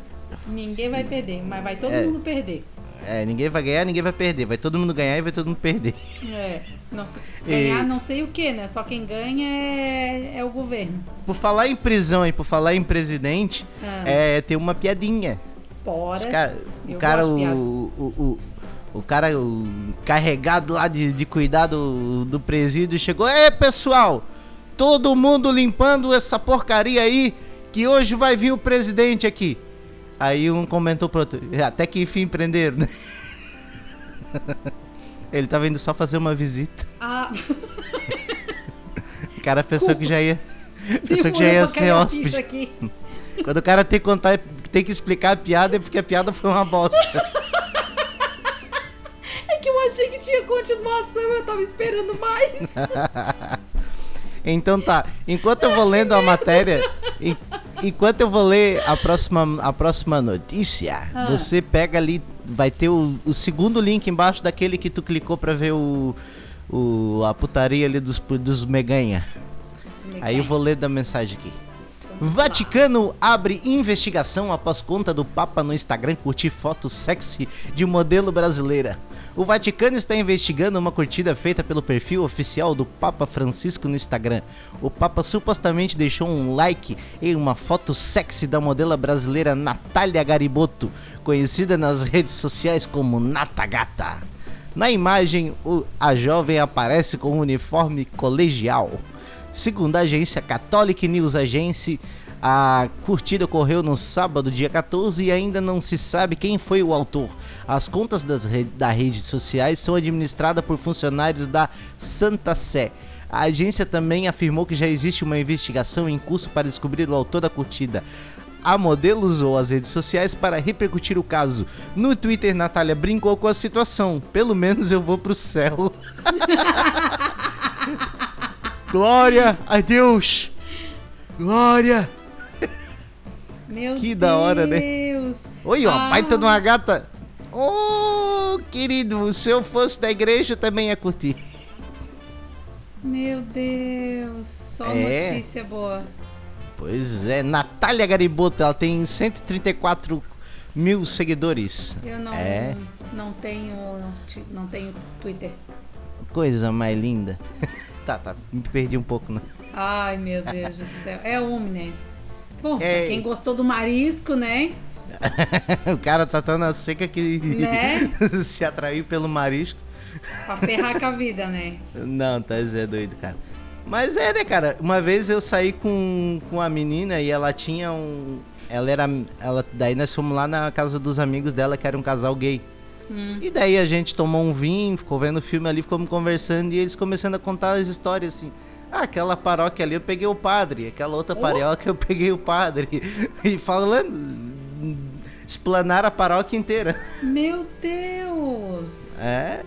Ninguém vai perder, mas vai todo É. mundo perder. É, ninguém vai ganhar, ninguém vai perder. Vai todo mundo ganhar e vai todo mundo perder. É. Nossa, E- ganhar não sei o que, né? Só quem ganha é, é o governo. Por falar em prisão e por falar em presidente, Ah. é, tem uma piadinha. Cara- o cara, o, o, o, o cara o carregado lá de, de cuidar do, do presídio chegou. É pessoal, todo mundo limpando essa porcaria aí, que hoje vai vir o presidente aqui. Aí um comentou pro outro, até que enfim prenderam, né? <laughs> Ele tava indo só fazer uma visita. Ah, O cara pensou que já ia. Pensou que já ia ser hóspede. <laughs> Quando o cara tem que contar, tem que explicar a piada é porque a piada foi uma bosta. <laughs> É que eu achei que tinha continuação, eu tava esperando mais. <laughs> Então tá, enquanto eu vou lendo a matéria, en- enquanto eu vou ler a próxima, a próxima notícia, Ah. você pega ali, vai ter o, o segundo link embaixo daquele que tu clicou pra ver o, o a putaria ali dos, dos meganha. Aí eu vou ler da mensagem aqui. Vaticano abre investigação após conta do Papa no Instagram curtir foto sexy de modelo brasileira. O Vaticano está investigando uma curtida feita pelo perfil oficial do Papa Francisco no Instagram. O Papa supostamente deixou um like em uma foto sexy da modelo brasileira Natália Gariboto, conhecida nas redes sociais como Natagata. Na imagem, a jovem aparece com um uniforme colegial. Segundo a agência Catholic News Agency, a curtida ocorreu no sábado, dia 14, e ainda não se sabe quem foi o autor. As contas das re da redes sociais são administradas por funcionários da Santa Sé. A agência também afirmou que já existe uma investigação em curso para descobrir o autor da curtida. A modelo usou as redes sociais para repercutir o caso. No Twitter, Natália brincou com a situação. Pelo menos eu vou pro céu. <laughs> Glória a Deus! Glória! Meu Que da hora, né? Deus. Oi, ó, Ah. baita de uma gata. Ô, querido, se eu fosse da igreja eu também ia curtir. Meu Deus. Só É. notícia boa. Pois é, Natália Gariboto, ela tem 134 mil seguidores. Eu não, É. não tenho. Não tenho Twitter. Coisa mais linda. <laughs> tá, tá, me perdi um pouco, né? Ai, meu Deus do céu. É um, né? Bom, pra É. quem gostou do marisco, né? <laughs> o cara tá tão na seca que Né? <laughs> se atraiu pelo marisco. Pra ferrar com a vida, né? Não, tá Zé doido, cara. Mas é, né, cara? Uma vez eu saí com, com a menina e ela tinha um. Ela era. Ela, daí nós fomos lá na casa dos amigos dela, que era um casal gay. E daí a gente tomou um vinho, ficou vendo o filme ali, ficamos conversando e eles começando a contar as histórias assim. Ah, aquela paróquia ali eu peguei o padre, aquela outra paróquia eu peguei o padre. <laughs> E falando. Explanar a paróquia inteira. Meu Deus! É.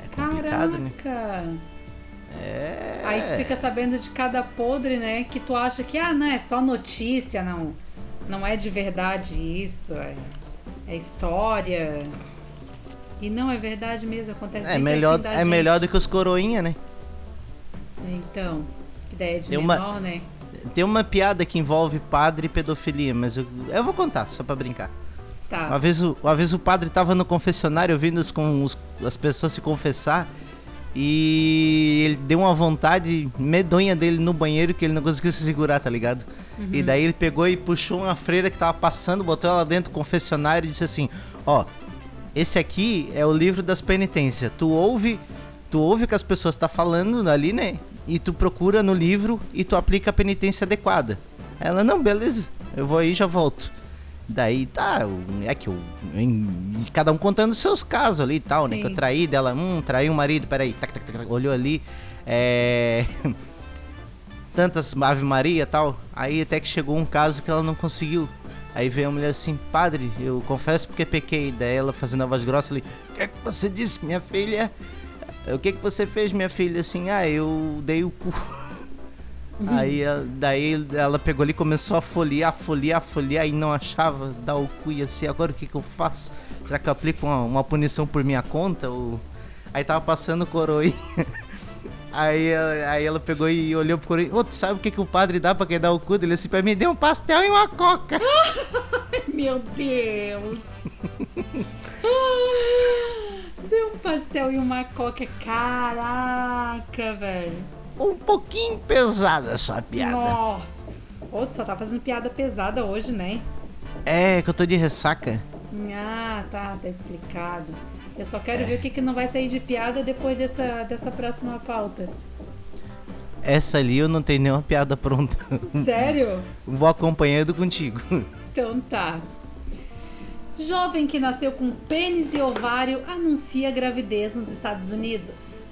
É né? Caraca! É. Aí tu fica sabendo de cada podre, né? Que tu acha que, ah, não, é só notícia, não. Não é de verdade isso, é, é história. E não é verdade mesmo, acontece É melhor, é melhor gente. do que os coroinha, né? Então, que ideia de Tem uma- menor, né? Tem uma piada que envolve padre e pedofilia, mas eu, eu vou contar, só pra brincar. Uma Tá. vez, o, uma vez o padre tava no confessionário ouvindo os, com os- as pessoas se confessar e ele deu uma vontade medonha dele no banheiro que ele não conseguia se segurar, tá ligado? E daí ele pegou e puxou uma freira que tava passando, botou ela dentro do confessionário e disse assim: Ó, esse aqui é o livro das penitências. Tu ouve, tu ouve o que as pessoas tá falando ali, né? E tu procura no livro e tu aplica a penitência adequada. Ela, não, beleza, eu vou aí e já volto. Daí tá, é que eu. em- cada um contando seus casos ali e tal, né? Sim. Que eu traí dela, hum, traí o marido, peraí, tac, tac, tac, olhou ali, é. <laughs> Tantas Ave Maria e tal. Aí até que chegou um caso que ela não conseguiu. Aí veio a mulher assim, padre, eu confesso porque pequei. Daí ela fazendo a voz grossa ali, o que é que você disse, minha filha? O que é que você fez, minha filha? Assim, ah, eu dei o cu. <laughs> Aí a- daí ela pegou ali e começou a folhear, folhear, folhear e não achava dar o cu e assim, agora o que que eu faço? Será que eu aplico uma, uma punição por minha conta? Ou... Aí tava passando o coroinha. <laughs> Aí, ela- aí ela pegou e olhou pro coroinha. Ô, tu sabe o que, que o padre dá pra quem dá o cu? Ele assim pra mim, deu um pastel e uma coca. <laughs> Meu Deus! <laughs> Deu um pastel e uma coca. Caraca, velho. Um pouquinho pesada essa piada. Nossa. Ô, tu só tá fazendo piada pesada hoje, né? É, que eu tô de ressaca. Ah, tá, tá explicado. Eu só É. quero ver o que, que não vai sair de piada depois dessa, dessa próxima pauta. Essa ali eu não tenho nenhuma piada pronta. <laughs> Sério? Vou acompanhando contigo. Então tá. Jovem que nasceu com pênis e ovário anuncia gravidez nos Estados Unidos.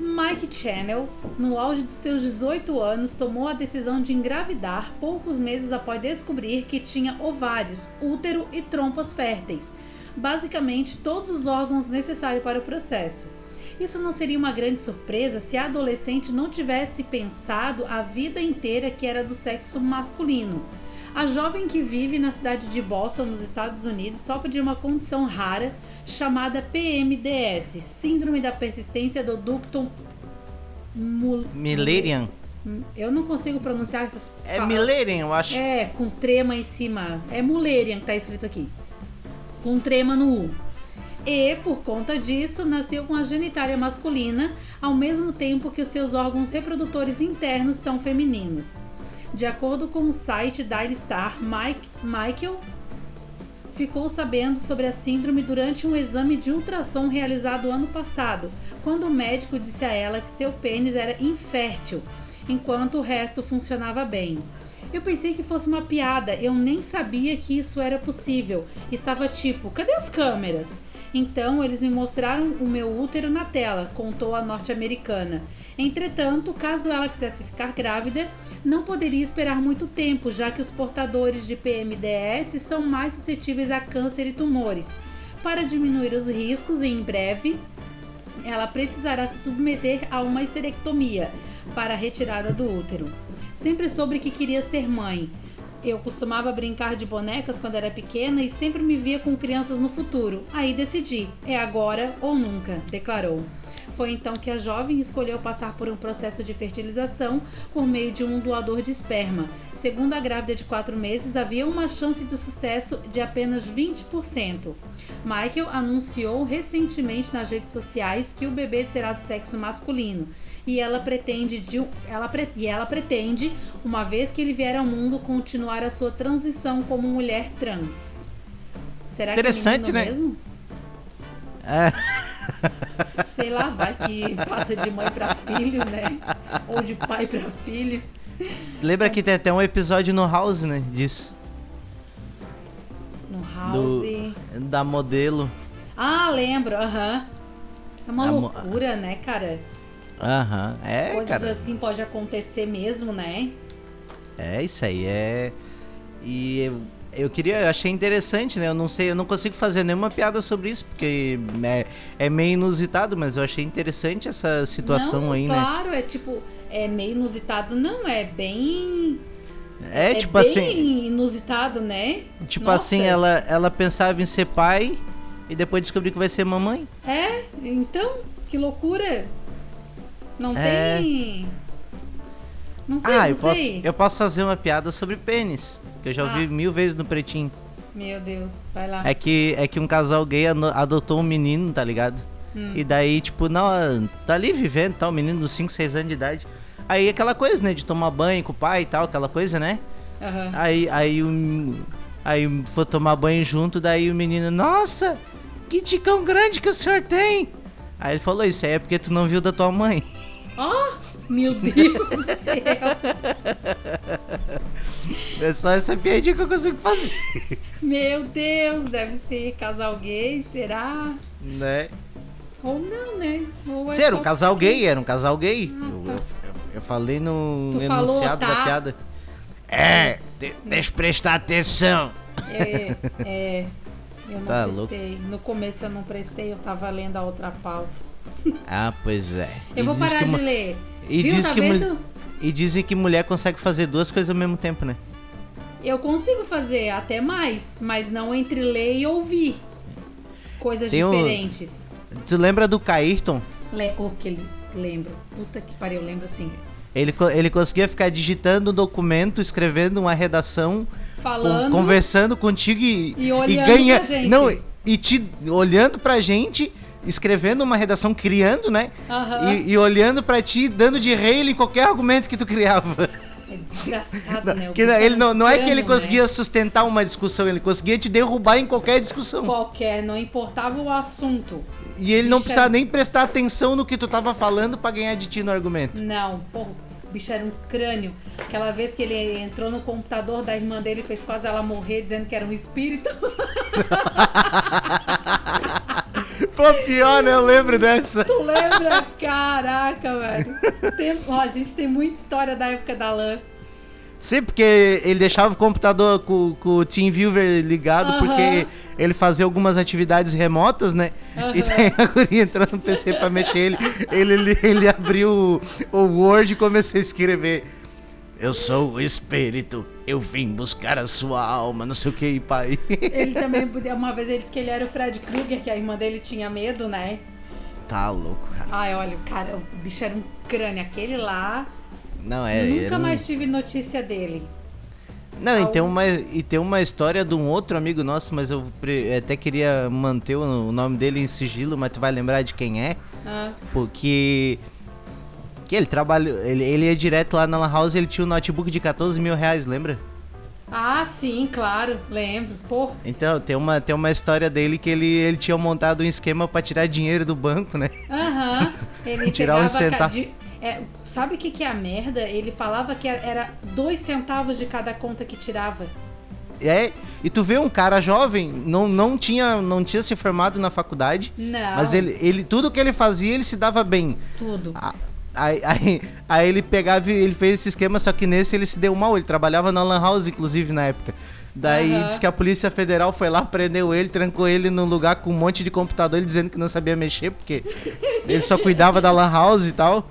Mike Channel, no auge dos seus 18 anos, tomou a decisão de engravidar poucos meses após descobrir que tinha ovários, útero e trompas férteis, basicamente todos os órgãos necessários para o processo. Isso não seria uma grande surpresa se a adolescente não tivesse pensado a vida inteira que era do sexo masculino. A jovem que vive na cidade de Boston, nos Estados Unidos, sofre de uma condição rara chamada PMDS, Síndrome da Persistência do Ducto Mul- Millennium. Eu não consigo pronunciar essas É palavras. Millennium, eu acho. É, com trema em cima. É Mullerian que tá escrito aqui. Com trema no U. E, por conta disso, nasceu com a genitália masculina, ao mesmo tempo que os seus órgãos reprodutores internos são femininos. De acordo com o site Daily Star, Mike, Michael ficou sabendo sobre a síndrome durante um exame de ultrassom realizado ano passado, quando o médico disse a ela que seu pênis era infértil, enquanto o resto funcionava bem. Eu pensei que fosse uma piada, eu nem sabia que isso era possível. Estava tipo, cadê as câmeras? Então eles me mostraram o meu útero na tela, contou a norte-americana. Entretanto, caso ela quisesse ficar grávida, não poderia esperar muito tempo, já que os portadores de PMDS são mais suscetíveis a câncer e tumores. Para diminuir os riscos, em breve, ela precisará se submeter a uma esterectomia para a retirada do útero. Sempre soube que queria ser mãe. Eu costumava brincar de bonecas quando era pequena e sempre me via com crianças no futuro. Aí decidi, é agora ou nunca, declarou. Foi então que a jovem escolheu passar por um processo de fertilização por meio de um doador de esperma. Segundo a grávida de 4 meses, havia uma chance de sucesso de apenas 20%. Michael anunciou recentemente nas redes sociais que o bebê será do sexo masculino e ela pretende de, ela, e ela pretende, uma vez que ele vier ao mundo, continuar a sua transição como mulher trans. Será Interessante, que é né? mesmo? É. <laughs> Sei lá, vai que passa de mãe pra filho, né? Ou de pai pra filho. Lembra que tem até um episódio no House, né? Disso. No house. Da modelo. Ah, lembro, aham. É uma A mo- loucura, né, cara? Aham. É, Coisas cara. assim pode acontecer mesmo, né? É isso aí, é. E eu, queria, eu achei interessante, né? Eu não sei, eu não consigo fazer nenhuma piada sobre isso, porque é, é meio inusitado, mas eu achei interessante essa situação não, aí, né? claro, é tipo, é meio inusitado, não, é bem. É, tipo bem assim, inusitado, né? tipo Nossa. assim, ela, ela pensava em ser pai e depois descobriu que vai ser mamãe. É, então, que loucura. Não É. tem. Não sei, ah, não eu posso, sei. eu posso fazer uma piada sobre pênis, que eu já ouvi Ah. mil vezes no pretinho. Meu Deus, vai lá. É que, é que um casal gay adotou um menino, tá ligado? Hum. E daí, tipo, não, tá ali vivendo, tá, um menino dos 5, 6 anos de idade. Aí aquela coisa, né, de tomar banho com o pai e tal, aquela coisa, né? Aham. Aí, aí o. Aí foi tomar banho junto, daí o menino, nossa, que ticão grande que o senhor tem! Aí ele falou, isso aí é porque tu não viu da tua mãe. Oh, meu Deus do céu. É só essa piadinha que eu consigo fazer. Meu Deus, deve ser casal gay, será? Né? Ou não, né? Ou é só um casal gay, era um casal gay. Ah, eu, tá. eu- eu falei no Tu falou, enunciado da tá? piada. É, de- deixa eu prestar atenção. É, é. Eu não Tá louco. prestei. No começo eu não prestei, eu tava lendo a outra pauta. Ah, pois é. Eu E vou parar que de ler. E Viu, diz tá que vendo? E dizem que mulher consegue fazer duas coisas ao mesmo tempo, né? Eu consigo fazer até mais, mas não entre ler e ouvir. Coisas Tem um- diferentes. Tu lembra do Cairton? Le... O que ele lembro. Puta que pariu, lembro sim. Ele, ele conseguia ficar digitando um documento, escrevendo uma redação, Falando. conversando contigo e, E olhando ganha. pra gente. Não, e te olhando pra gente, escrevendo uma redação, criando, né? Aham. E, e olhando pra ti, dando de rei em qualquer argumento que tu criava. É desgraçado, né? Que bicho ele não, não é que ele né? conseguia sustentar uma discussão, ele conseguia te derrubar em qualquer discussão. Qualquer, não importava o assunto. E ele não Bicho precisava era- nem prestar atenção no que tu tava falando pra ganhar de ti no argumento. Não, porra, o bicho era um crânio. Aquela vez que ele entrou no computador da irmã dele fez quase ela morrer, dizendo que era um espírito. <laughs> Pô, pior, né? Eu lembro dessa. Tu lembra? Caraca, velho. Tem- ó, a gente tem muita história da época da lã. Sim, porque ele deixava o computador com, com o TeamViewer ligado, Aham. porque ele fazia algumas atividades remotas, né? E Aham. daí a guria entrou no PC pra mexer ele. Ele, ele, ele abriu o, o Word e começou a escrever. Eu sou o espírito. Eu vim buscar a sua alma. Não sei o que, pai. Ele <laughs> também. Uma vez ele disse que ele era o Fred Krueger, que a irmã dele tinha medo, né? Tá louco, cara. Ai, olha, o cara, o bicho era um crânio. Aquele lá. Não, é. nunca um- mais tive notícia dele. Não, e tem, uma, e tem uma história de um outro amigo nosso, mas eu até queria manter o, o nome dele em sigilo, mas tu vai lembrar de quem é. Ah, Porque. Que ele trabalhou. Ele, ele ia direto lá na Lan House e ele tinha um notebook de 14 mil reais, lembra? ah, sim, claro, lembro. Pô, Então, tem uma, tem uma história dele que ele, ele tinha montado um esquema pra tirar dinheiro do banco, né? Aham. <laughs> Ele Tirar centavos. ca- de- é, sabe o que, que é a merda? Ele falava que era dois centavos de cada conta que tirava. É, e tu vê um cara jovem, não, não, tinha, não tinha se formado na faculdade, Não. mas ele, ele, tudo que ele fazia, ele se dava bem. Tudo. A- Aí, aí, aí ele pegava e ele fez esse esquema, só que nesse ele se deu mal. Ele trabalhava na Lan House, inclusive, na época. Daí Aham. diz que a Polícia Federal foi lá, prendeu ele, trancou ele num lugar com um monte de computador, ele dizendo que não sabia mexer, porque ele só cuidava da Lan House e tal.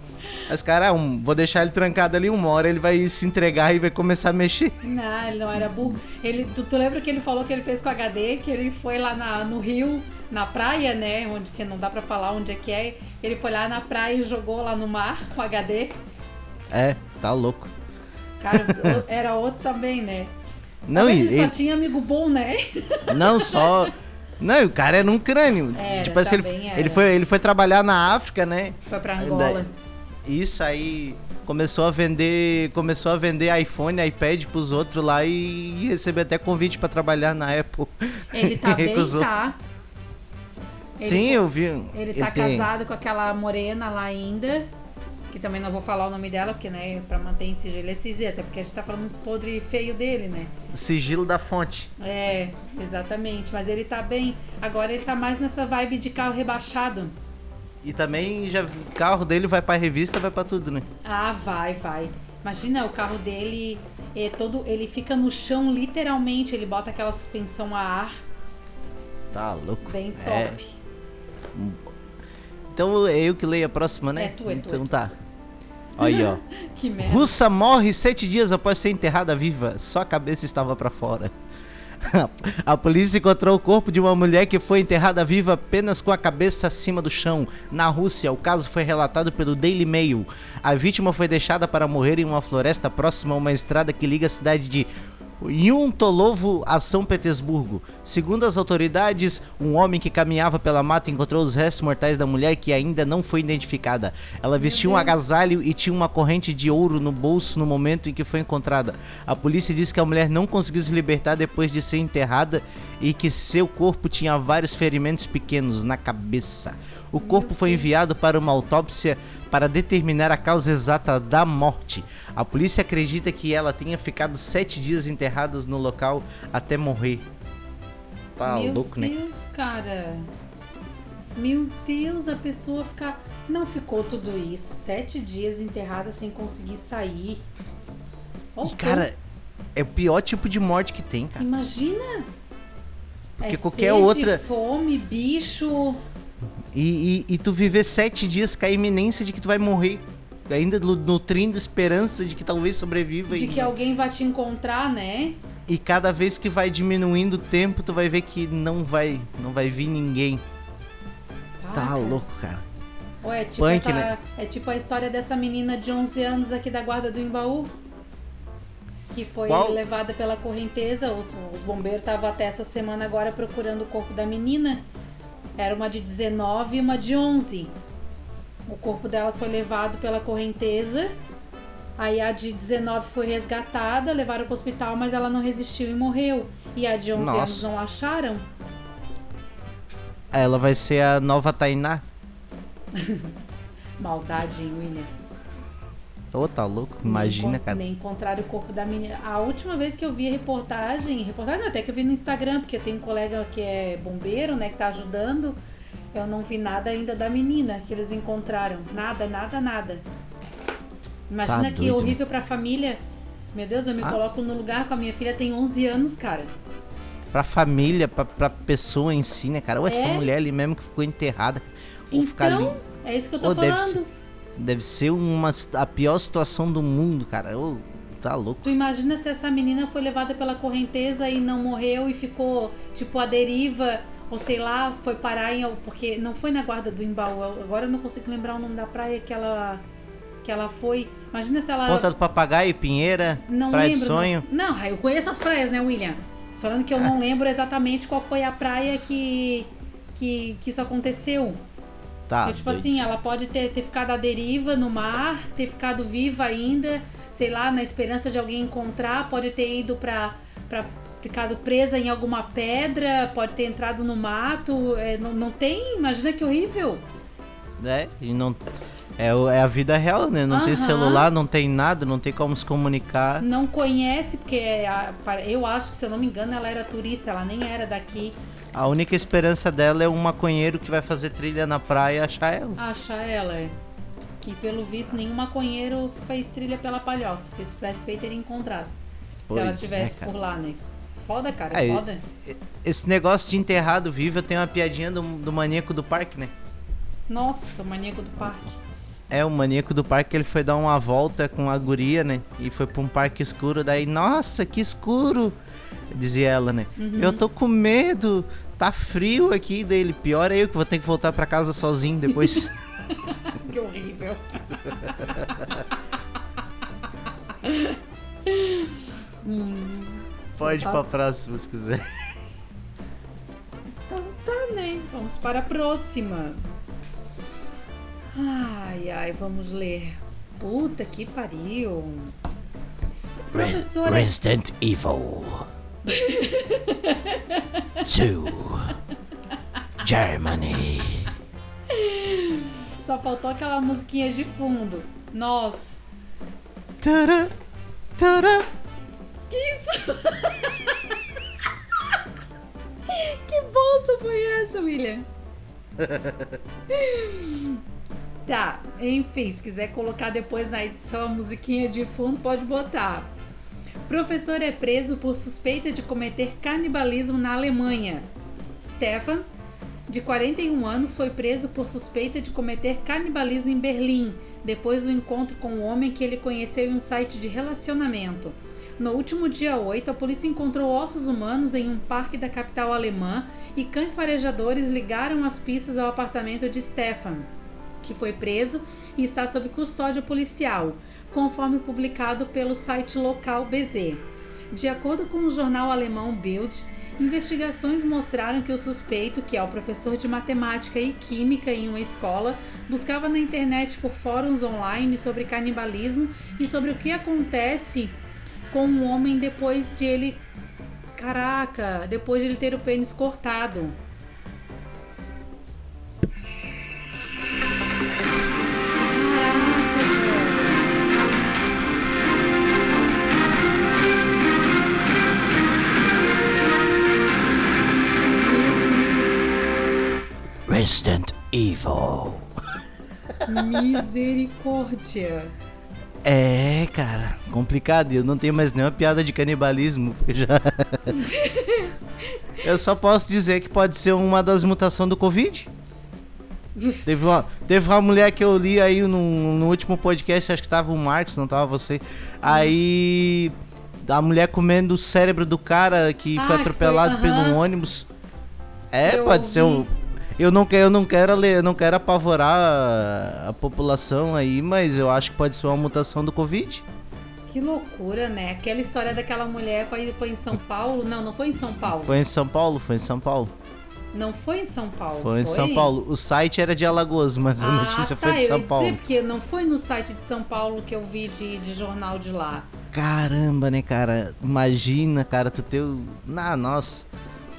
Caras, ah, um, vou deixar ele trancado ali uma hora, ele vai se entregar e vai começar a mexer. Não, ele não era burro. Ele, tu, tu lembra que ele falou que ele fez com HD, que ele foi lá na- no Rio, na praia, né? Onde que não dá pra falar onde é que é. Ele foi lá na praia e jogou lá no mar com HD. É, tá louco. Cara, <laughs> era outro também, né? Não, e ele só tinha amigo bom, né? não só. Não, o cara era um crânio. Era, tipo assim, ele, ele, foi, ele foi trabalhar na África, né? Foi pra Angola. Isso aí começou a vender, começou a vender iPhone, iPad pros outros lá e, e recebeu até convite pra trabalhar na Apple. Ele tá <laughs> bem, tá? Ele Sim, eu vi. Ele tá tem casado com aquela morena lá ainda. Que também não vou falar o nome dela, porque, né, pra manter em sigilo é sigilo, até porque a gente tá falando uns podres feio dele, né? Sigilo da fonte. É, exatamente. Mas ele tá bem. Agora ele tá mais nessa vibe de carro rebaixado. E também já carro dele vai pra revista, vai pra tudo, né? Ah, vai, vai. Imagina, o carro dele é todo. Ele fica no chão, literalmente. Ele bota aquela suspensão a ar Tá louco. bem É. Então é eu que leio a próxima, né? É tu, é tu, Então é tu. tá. Aí, ó. <laughs> Que merda. Russa morre sete dias após ser enterrada viva. Só a cabeça estava pra fora. <laughs> A polícia encontrou o corpo de uma mulher que foi enterrada viva apenas com a cabeça acima do chão. Na Rússia, o caso foi relatado pelo Daily Mail. A vítima foi deixada para morrer em uma floresta próxima a uma estrada que liga a cidade de Yuntolovo a São Petersburgo. Segundo as autoridades, um homem que caminhava pela mata encontrou os restos mortais da mulher que ainda não foi identificada. Ela vestia um agasalho e tinha uma corrente de ouro no bolso no momento em que foi encontrada. A polícia disse que a mulher não conseguiu se libertar depois de ser enterrada e que seu corpo tinha vários ferimentos pequenos na cabeça. O corpo foi enviado para uma autópsia para determinar a causa exata da morte. A polícia acredita que ela tenha ficado sete dias enterradas no local até morrer. Tá Meu louco, né? Deus, cara. Meu Deus, a pessoa ficar. Não ficou tudo isso. Sete dias enterrada sem conseguir sair. Ó, E, cara, é o pior tipo de morte que tem, cara. Imagina! Porque é qualquer sede, outra- fome, bicho. E, e, e tu viver sete dias com a iminência de que tu vai morrer. Ainda nu- nutrindo esperança de que talvez sobreviva. De e, que alguém vai te encontrar, né? e cada vez que vai diminuindo o tempo, tu vai ver que não vai, não vai vir ninguém. Tá Cara. louco, cara. Ou é tipo, Punk, essa- né? é tipo a história dessa menina de 11 anos aqui da guarda do Embaú. Que foi Qual? levada pela correnteza. Os bombeiros estavam até essa semana agora procurando o corpo da menina. Era uma de 19 e uma de 11. O corpo delas foi levado pela correnteza. Aí a de 19 foi resgatada, levaram pro hospital, mas ela não resistiu e morreu. E a de 11 Nossa. anos não acharam? Ela vai ser a nova Tainá. <laughs> Maldade, William? Ô, tá louco? Nem Imagina, encon- cara. Nem encontraram o corpo da menina. A última vez que eu vi a reportagem, reportagem não, até que eu vi no Instagram, porque eu tenho um colega que é bombeiro, né, que tá ajudando. Eu não vi nada ainda da menina que eles encontraram. Nada, nada, nada. Imagina Tá que doido, horrível pra família. Meu Deus, eu me Ah. coloco no lugar com a minha filha, tem 11 anos, cara. Pra família, pra, pra pessoa em si, né, cara? Ou essa É. mulher ali mesmo que ficou enterrada. Ou ficar Então, ali. é isso que eu tô falando. Deve ser uma, a pior situação do mundo, cara. Ô, tá louco. Tu imagina se essa menina foi levada pela correnteza e não morreu e ficou, tipo, a deriva, ou sei lá, foi parar em. Porque não foi na guarda do Embaú. eu- Agora eu não consigo lembrar o nome da praia que ela, que ela foi. Imagina se ela. Ponta do Papagaio, Pinheira, não Praia lembro. de Sonho. Não, não, eu conheço as praias, né, William? Falando que eu não lembro exatamente qual foi a praia que, que, que isso aconteceu. Tá. Porque, tipo assim, ela pode ter, ter ficado à deriva no mar, ter ficado viva ainda, sei lá, na esperança de alguém encontrar, pode ter ido pra, pra ficado presa em alguma pedra, pode ter entrado no mato, é, não, não tem, imagina que horrível. É, e não. É, é a vida real, né? Não tem Aham. celular, não tem nada, não tem como se comunicar. Não conhece, porque é a- eu acho que, se eu não me engano, ela era turista, ela nem era daqui. A única esperança dela é um maconheiro que vai fazer trilha na praia e achar ela. Achar ela, é. Que pelo visto nenhum maconheiro fez trilha pela palhoça. Porque se tivesse feito, teria encontrado. Pois se ela é, tivesse cara. por lá, né? Foda, cara, É, foda. Esse negócio de enterrado vivo, eu tenho uma piadinha do, do maníaco do parque, né? Nossa, o maníaco do parque. É, o maníaco do parque, ele foi dar uma volta com a guria, né? E foi pra um parque escuro, daí, nossa, que escuro! Dizia ela, né? Eu tô com medo, tá frio aqui dele. Pior é eu que vou ter que voltar pra casa sozinho depois. <laughs> Que horrível. Pode ir pra próxima se quiser. Então tá, né? Vamos para a próxima. Ai, ai, vamos ler. Puta que pariu. Professora. Resident Evil 2 Germany. Só faltou aquela musiquinha de fundo. Nossa. Tara, tara. Que isso? que bosta foi essa, William? tá, enfim, se quiser colocar depois na edição a musiquinha de fundo, pode botar. Professor é preso por suspeita de cometer canibalismo na Alemanha. Stefan, de 41 anos, foi preso por suspeita de cometer canibalismo em Berlim, depois do encontro com um homem que ele conheceu em um site de relacionamento. No último dia 8, a polícia encontrou ossos humanos em um parque da capital alemã e cães farejadores ligaram as pistas ao apartamento de Stefan, que foi preso e está sob custódia policial, conforme publicado pelo site local BZ. De acordo com o jornal alemão Bild, investigações mostraram que o suspeito, que é o professor de matemática e química em uma escola, buscava na internet por fóruns online sobre canibalismo e sobre o que acontece com um homem depois de ele. Caraca, depois de ele ter o pênis cortado. Resident Evil. Misericórdia. É, cara, complicado. Eu não tenho mais nenhuma piada de canibalismo, já. <laughs> Eu só posso dizer que pode ser uma das mutações do Covid. Teve uma, teve uma mulher que eu li aí no, no último podcast, acho que tava o Marcos, não tava você. Aí. A mulher comendo o cérebro do cara que Ah, foi que atropelado foi, pelo aham. um ônibus. É, Eu pode ser um. Eu não quero, eu não quero ler, eu não quero apavorar a, a população aí, mas eu acho que pode ser uma mutação do Covid. Que loucura, né? Aquela história daquela mulher foi, foi em São Paulo? Não, não foi em São Paulo. Foi em São Paulo, foi em São Paulo. Não foi em São Paulo. Foi em São Paulo. O site era de Alagoas, mas a Ah, notícia tá, foi de eu São ia Paulo. Dizer, porque não foi no site de São Paulo que eu vi de, de jornal de lá. Caramba, né, cara? Imagina, cara, tu teu. Ah, nossa.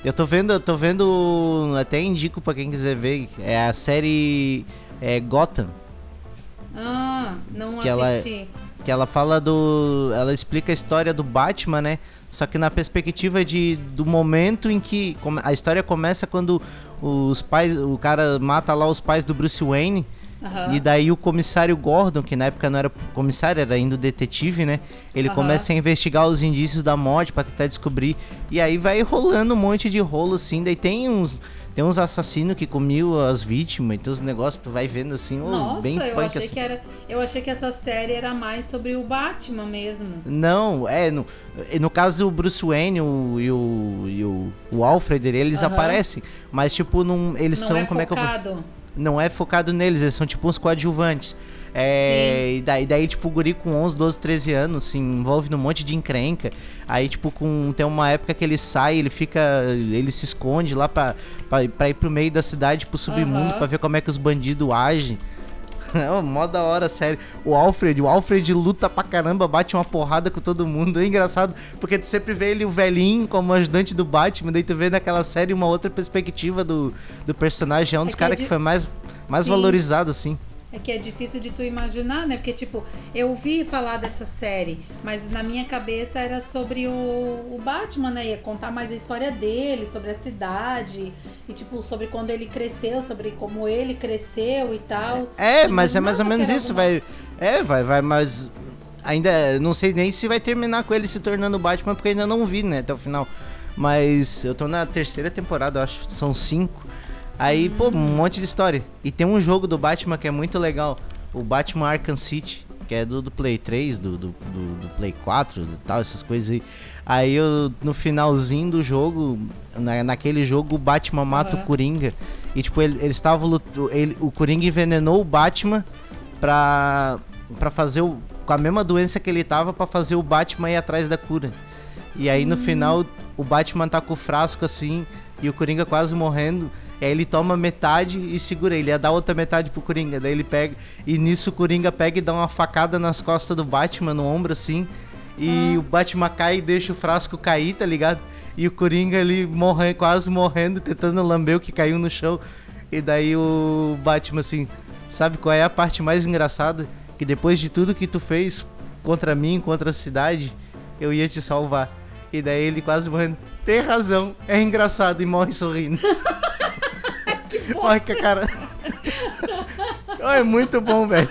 Eu tô vendo, eu tô vendo, até indico pra quem quiser ver, é a série é, Gotham, Ah, não Que ela- assisti. que ela fala do, ela explica a história do Batman, né? Só que na perspectiva de do momento em que a história começa quando os pais, o cara mata lá os pais do Bruce Wayne. Aham. E daí o comissário Gordon, que na época não era comissário, era ainda o detetive, né? Ele Aham. começa a investigar os indícios da morte pra tentar descobrir. E aí vai rolando um monte de rolo assim, daí tem uns tem uns assassinos que comiam as vítimas, então os negócios tu vai vendo assim, ô, Nossa, bem eu achei assim. que era. Eu achei que essa série era mais sobre o Batman mesmo. Não, é, no, no caso o Bruce Wayne o, e, o, e o, o Alfred, eles Aham. aparecem, mas tipo, não, eles não são, é como é que eu focado. Não é focado neles, eles são tipo uns coadjuvantes. É, e daí, daí, tipo, o guri com 11, 12, 13 anos se envolve num monte de encrenca. Aí, tipo, com, tem uma época que ele sai, ele fica. Ele se esconde lá pra, pra, pra ir pro meio da cidade, pro submundo, Aham. pra ver como é que os bandidos agem. <laughs> É mó da hora, sério. O Alfred, o Alfred luta pra caramba, bate uma porrada com todo mundo. É engraçado, porque tu sempre vê ele, o velhinho, como ajudante do Batman. Daí tu vê naquela série uma outra perspectiva do, do personagem. É um dos É que é caras de- que foi mais, mais Sim. valorizado, assim. É que é difícil de tu imaginar, né? Porque, tipo, eu ouvi falar dessa série, mas na minha cabeça era sobre o, o Batman, né? Ia contar mais a história dele, sobre a cidade, e, tipo, sobre quando ele cresceu, sobre como ele cresceu e tal. É, Eu mas é mais ou menos isso, alguma- vai. É, vai, vai, mas. Ainda não sei nem se vai terminar com ele se tornando Batman, porque ainda não vi, né, até o final. Mas eu tô na terceira temporada, acho que são cinco. Aí, pô, um monte de história. E tem um jogo do Batman que é muito legal: o Batman Arkham City, que é do, do Play 3, do, do, do- Play 4, do tal, essas coisas aí. Aí eu, no finalzinho do jogo, na, naquele jogo, o Batman mata Aham. o Coringa. E tipo, ele, ele estava ele, o Coringa envenenou o Batman pra, pra fazer o. Com a mesma doença que ele tava, pra fazer o Batman ir atrás da cura. E aí no final, o Batman tá com o frasco assim, e o Coringa quase morrendo. E aí ele toma metade e segura. Ele ia dar outra metade pro Coringa. Daí ele pega. E nisso o Coringa pega e dá uma facada nas costas do Batman, no ombro assim. E o Batman cai e deixa o frasco cair, tá ligado? E o Coringa ali morre, quase morrendo, tentando lamber o que caiu no chão. E daí o Batman assim, sabe qual é a parte mais engraçada? Que depois de tudo que tu fez contra mim, contra a cidade, eu ia te salvar. E daí ele quase morrendo. Tem razão, é engraçado e morre sorrindo. <laughs> Olha que cara. Oh, é muito bom, velho.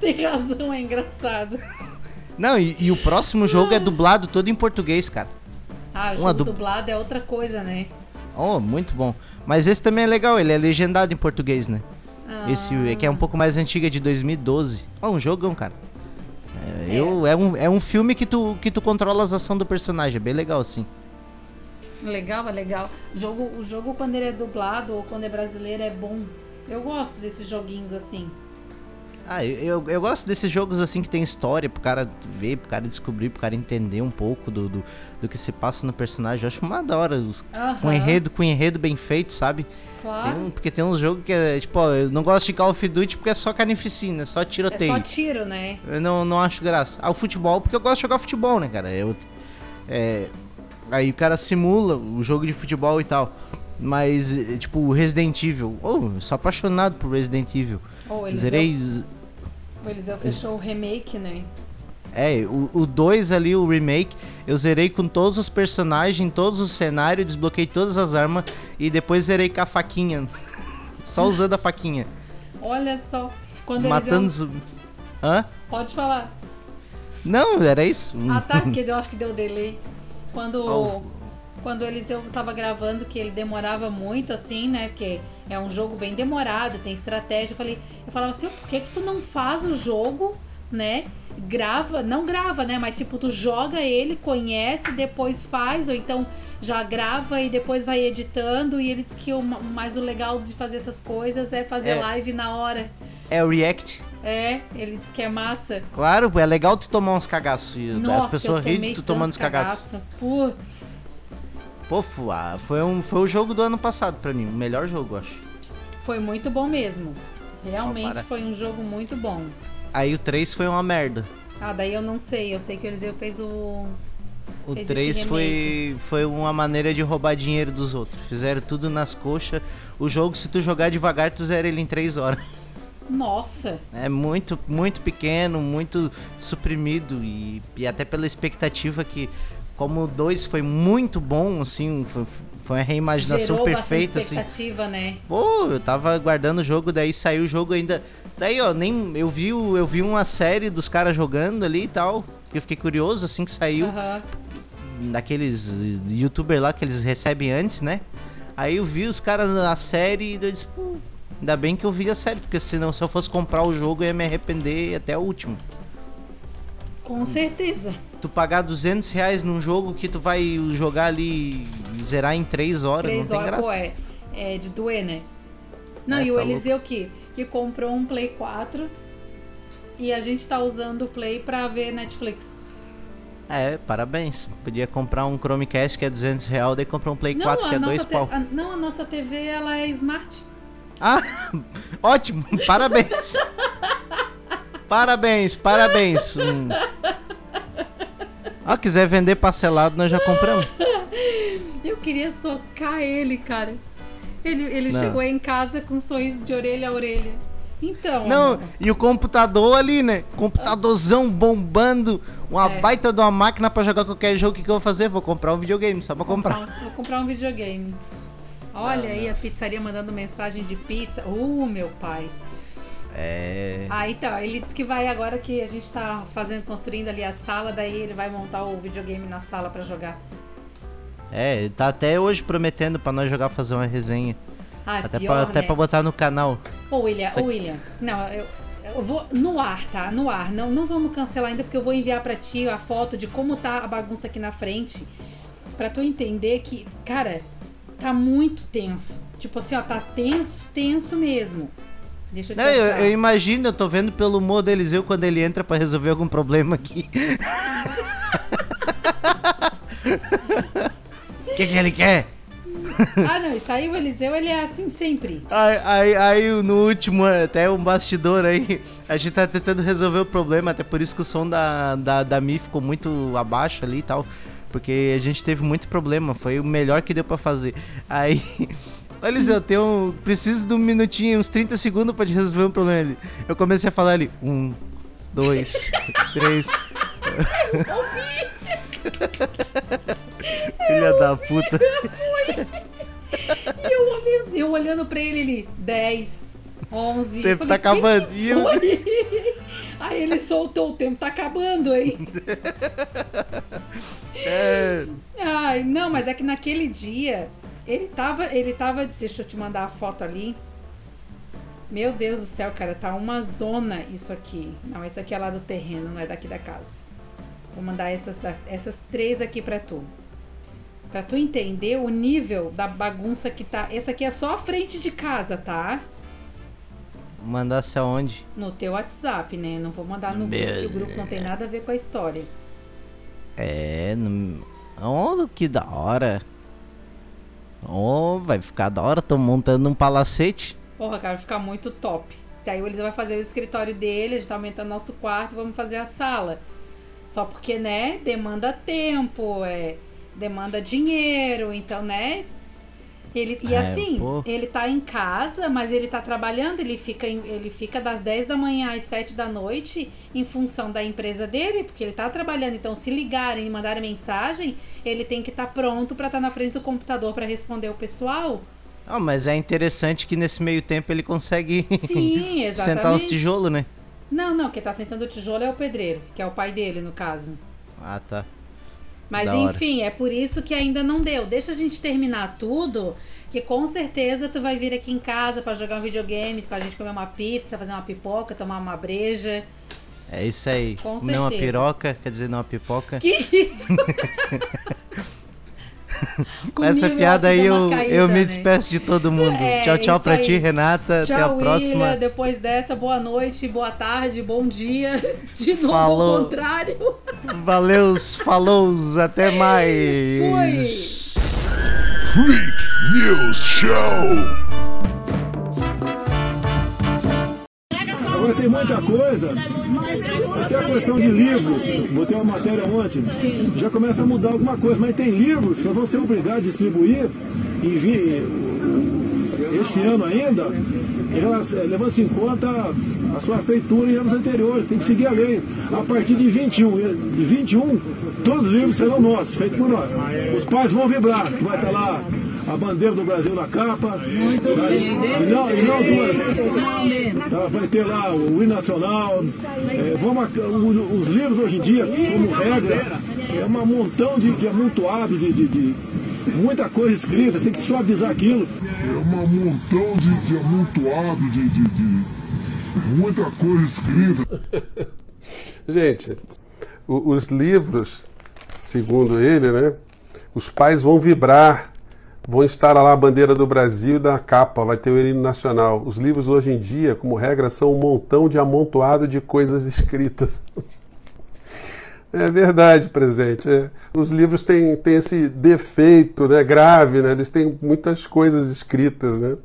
Tem razão, é engraçado. Não, e, e o próximo jogo é dublado todo em português, cara. Ah, o Uma jogo du- dublado é outra coisa, né? Oh, muito bom. Mas esse também é legal, ele é legendado em português, né? Esse é que é um pouco mais antigo, é de 2012. Ó, um jogão, cara. É, Eu, é, um, é um filme que tu, que tu controla as ações do personagem, é bem legal, assim. Legal, é legal. Jogo, o jogo, quando ele é dublado ou quando é brasileiro, é bom. Eu gosto desses joguinhos assim. Ah, eu, eu, eu gosto desses jogos assim que tem história pro cara ver, pro cara descobrir, pro cara entender um pouco do, do, do que se passa no personagem. Eu acho uma da hora. Os, com Aham. enredo, com enredo bem feito, sabe? Claro. Tem um- porque tem uns jogos que é, tipo, ó, eu não gosto de Call of Duty porque é só carnificina, é só É tiroteio. só tiro, né? Eu não, não acho graça. Ah, o futebol, porque eu gosto de jogar futebol, né, cara? Eu, é, aí o cara simula o jogo de futebol e tal. Mas, é, tipo, o Resident Evil. Oh, eu sou apaixonado por Resident Evil. Ou eles Zerei. O Eliseu fechou o remake, né? É, o 2 ali, o remake, eu zerei com todos os personagens, todos os cenários, desbloqueei todas as armas e depois zerei com a faquinha. <laughs> Só usando a faquinha. Olha só. Quando matando Eliseu... zumbi. Hã? Pode falar. Não, era isso. Ah, tá, porque eu acho que deu delay. Quando, Oh. quando o Eliseu tava gravando, que ele demorava muito, assim, né? Porque é um jogo bem demorado, tem estratégia. Eu, falei, eu falava assim, por que, que tu não faz o jogo, né? Grava, não grava, né? Mas tipo, tu joga ele, conhece, depois faz, ou então já grava e depois vai editando. E ele disse que o ma- mais o legal de fazer essas coisas é fazer É. live na hora. É o React. É, ele disse que é massa. Claro, é legal tu tomar uns cagaços. Nossa, as pessoas riem de tu tomando os tanto cagaços. cagaço. Putz. Pô, ah, foi, um, foi o jogo do ano passado pra mim. O melhor jogo, acho. Foi muito bom mesmo. Realmente para. foi um jogo muito bom. Aí o 3 foi uma merda. Ah, daí eu não sei. Eu sei que o Eliseu fez o. O Fez 3 esse foi, foi uma maneira de roubar dinheiro dos outros. Fizeram tudo nas coxas. O jogo, se tu jogar devagar, tu zera ele em 3 horas. <laughs> Nossa! É muito, muito pequeno, muito suprimido. E, e até pela expectativa que, como o 2 foi muito bom, assim, foi, foi uma reimaginação gerou perfeita, assim. expectativa, né? Pô, eu tava guardando o jogo, daí saiu o jogo ainda. Daí, ó, nem. Eu vi, eu vi uma série dos caras jogando ali e tal. Que eu fiquei curioso assim que saiu. Aham. Daqueles youtubers lá que eles recebem antes, né? Aí eu vi os caras na série e eu disse, pô, ainda bem que eu vi a série, porque senão se eu fosse comprar o jogo eu ia me arrepender até o último. Com certeza. Tu pagar 200 reais num jogo que tu vai jogar ali e zerar em 3 horas, Três não tem horas, graça. pô, é, é de doer, né? Não, É, e o tá Eliseu que, que comprou um Play 4 e a gente tá usando o Play pra ver Netflix. É, parabéns. Podia comprar um Chromecast que é 200 reais, daí comprar um Play 4 que é 2 te- pau. a- não, a nossa TV ela é smart. Ah, <laughs> ótimo, parabéns. parabéns, parabéns. Hum. Ah, quiser vender parcelado, nós já compramos. Eu queria socar ele, cara. Ele, ele Não. chegou em casa com um sorriso de orelha a orelha. Então, Não, amor, e o computador ali, né? Computadorzão bombando, uma É. baita de uma máquina pra jogar qualquer jogo. O que, que eu vou fazer? Vou comprar um videogame, só pra comprar. Vou comprar um videogame. Olha aí a pizzaria mandando mensagem de pizza. Uh, meu pai. É. Ah, então, ele disse que vai agora que a gente tá fazendo, construindo ali a sala, daí ele vai montar o videogame na sala pra jogar. É, ele tá até hoje prometendo pra nós jogar fazer uma resenha. Ah, Até, pior, pra, até né? pra botar no canal. Ô, William, ô, aqui- William. Não, eu, eu vou no ar, tá? No ar. Não, não vamos cancelar ainda, porque eu vou enviar pra ti a foto de como tá a bagunça aqui na frente. Pra tu entender que, cara, tá muito tenso. Tipo assim, ó, tá tenso, tenso mesmo. Deixa eu te Não, eu, eu imagino, eu tô vendo pelo humor do Eliseu quando ele entra pra resolver algum problema aqui. O que, que ele quer? Ah, não, isso aí o Eliseu, ele é assim sempre. Aí, aí, aí, no último, até um bastidor aí, a gente tá tentando resolver o problema, até por isso que o som da, da, da Mi ficou muito abaixo ali e tal. Porque a gente teve muito problema, foi o melhor que deu pra fazer. Aí. <laughs> Eliseu, eu tenho. Preciso de um minutinho, uns 30 segundos pra resolver um problema ali. Eu comecei a falar ali. Um, dois, <laughs> três. Filha da puta. Eu, olhando- eu olhando pra ele, ele, 10, 11. O tempo tá falei, eu- foi?" <laughs> Aí ele soltou, o tempo tá acabando aí. <laughs> É. Ai, não, mas é que naquele dia, ele tava, ele tava, deixa eu te mandar a foto ali. Meu Deus do céu, cara, tá uma zona isso aqui. Não, esse aqui é lá do terreno, não é daqui da casa. Vou mandar essas, essas três aqui pra tu. Pra tu entender o nível da bagunça que tá. Essa aqui é só a frente de casa, tá? Mandasse aonde? No teu WhatsApp, né? Não vou mandar no grupo, que o grupo não tem nada a ver com a história. É, no... oh, que da hora. Oh, vai ficar da hora, tô montando um palacete. Porra, cara, vai ficar muito top. Daí o Eliseu vai fazer o escritório dele, a gente tá aumentando nosso quarto, vamos fazer a sala. Só porque, né, demanda tempo, é, demanda dinheiro, então, né? Ele, e É, assim, pô. ele tá em casa, mas ele tá trabalhando, ele fica, ele fica das 10 da manhã às 7 da noite em função da empresa dele, porque ele tá trabalhando. Então, se ligarem e mandarem mensagem, ele tem que estar pronto pra estar na frente do computador pra responder o pessoal. Ah, mas é interessante que nesse meio tempo ele consegue <laughs> Sim, sentar os tijolos, né? Não, não, quem tá sentando o tijolo é o pedreiro, que é o pai dele, no caso. Ah, tá. Mas Da hora. enfim, é por isso que ainda não deu. Deixa a gente terminar tudo, que com certeza tu vai vir aqui em casa pra jogar um videogame, com a gente comer uma pizza, fazer uma pipoca, tomar uma breja. É isso aí. Com Comer uma certeza. piroca, quer dizer, não uma pipoca. Que isso? <laughs> <laughs> Com essa piada aí eu, caída, eu me né? despeço de todo mundo. É, tchau, tchau pra aí. ti, Renata. Tchau, Até a próxima. William. Depois dessa, boa noite, boa tarde, bom dia. <laughs> De novo Falou. ao contrário. Valeus, falou, até mais. Freak News Show. Tem muita coisa, até a questão de livros, botei uma matéria ontem, já começa a mudar alguma coisa, mas tem livros que vão ser obrigados a distribuir e vir esse ano ainda, relação- levando-se em conta a sua feitura em anos anteriores, tem que seguir a lei. A partir de 21, de 21, todos os livros serão nossos, feitos por nós. Os pais vão vibrar, vai estar lá a bandeira do Brasil na capa, e não, e não duas. Tá, vai ter lá o hino nacional. é, vamos, os livros hoje em dia, como regra, é um montão de, de amontoado, de, de- de muita coisa escrita, tem que suavizar aquilo. É um montão de, de amontoado de, de, de muita coisa escrita. <laughs> Gente, o- os livros, segundo ele, né? Os pais vão vibrar, vão estar lá a bandeira do Brasil na capa, vai ter o hino nacional. Os livros hoje em dia, como regra, são um montão de amontoado de coisas escritas. <laughs> É verdade, presente. é. Os livros têm, têm esse defeito né, grave, né? eles têm muitas coisas escritas. Né?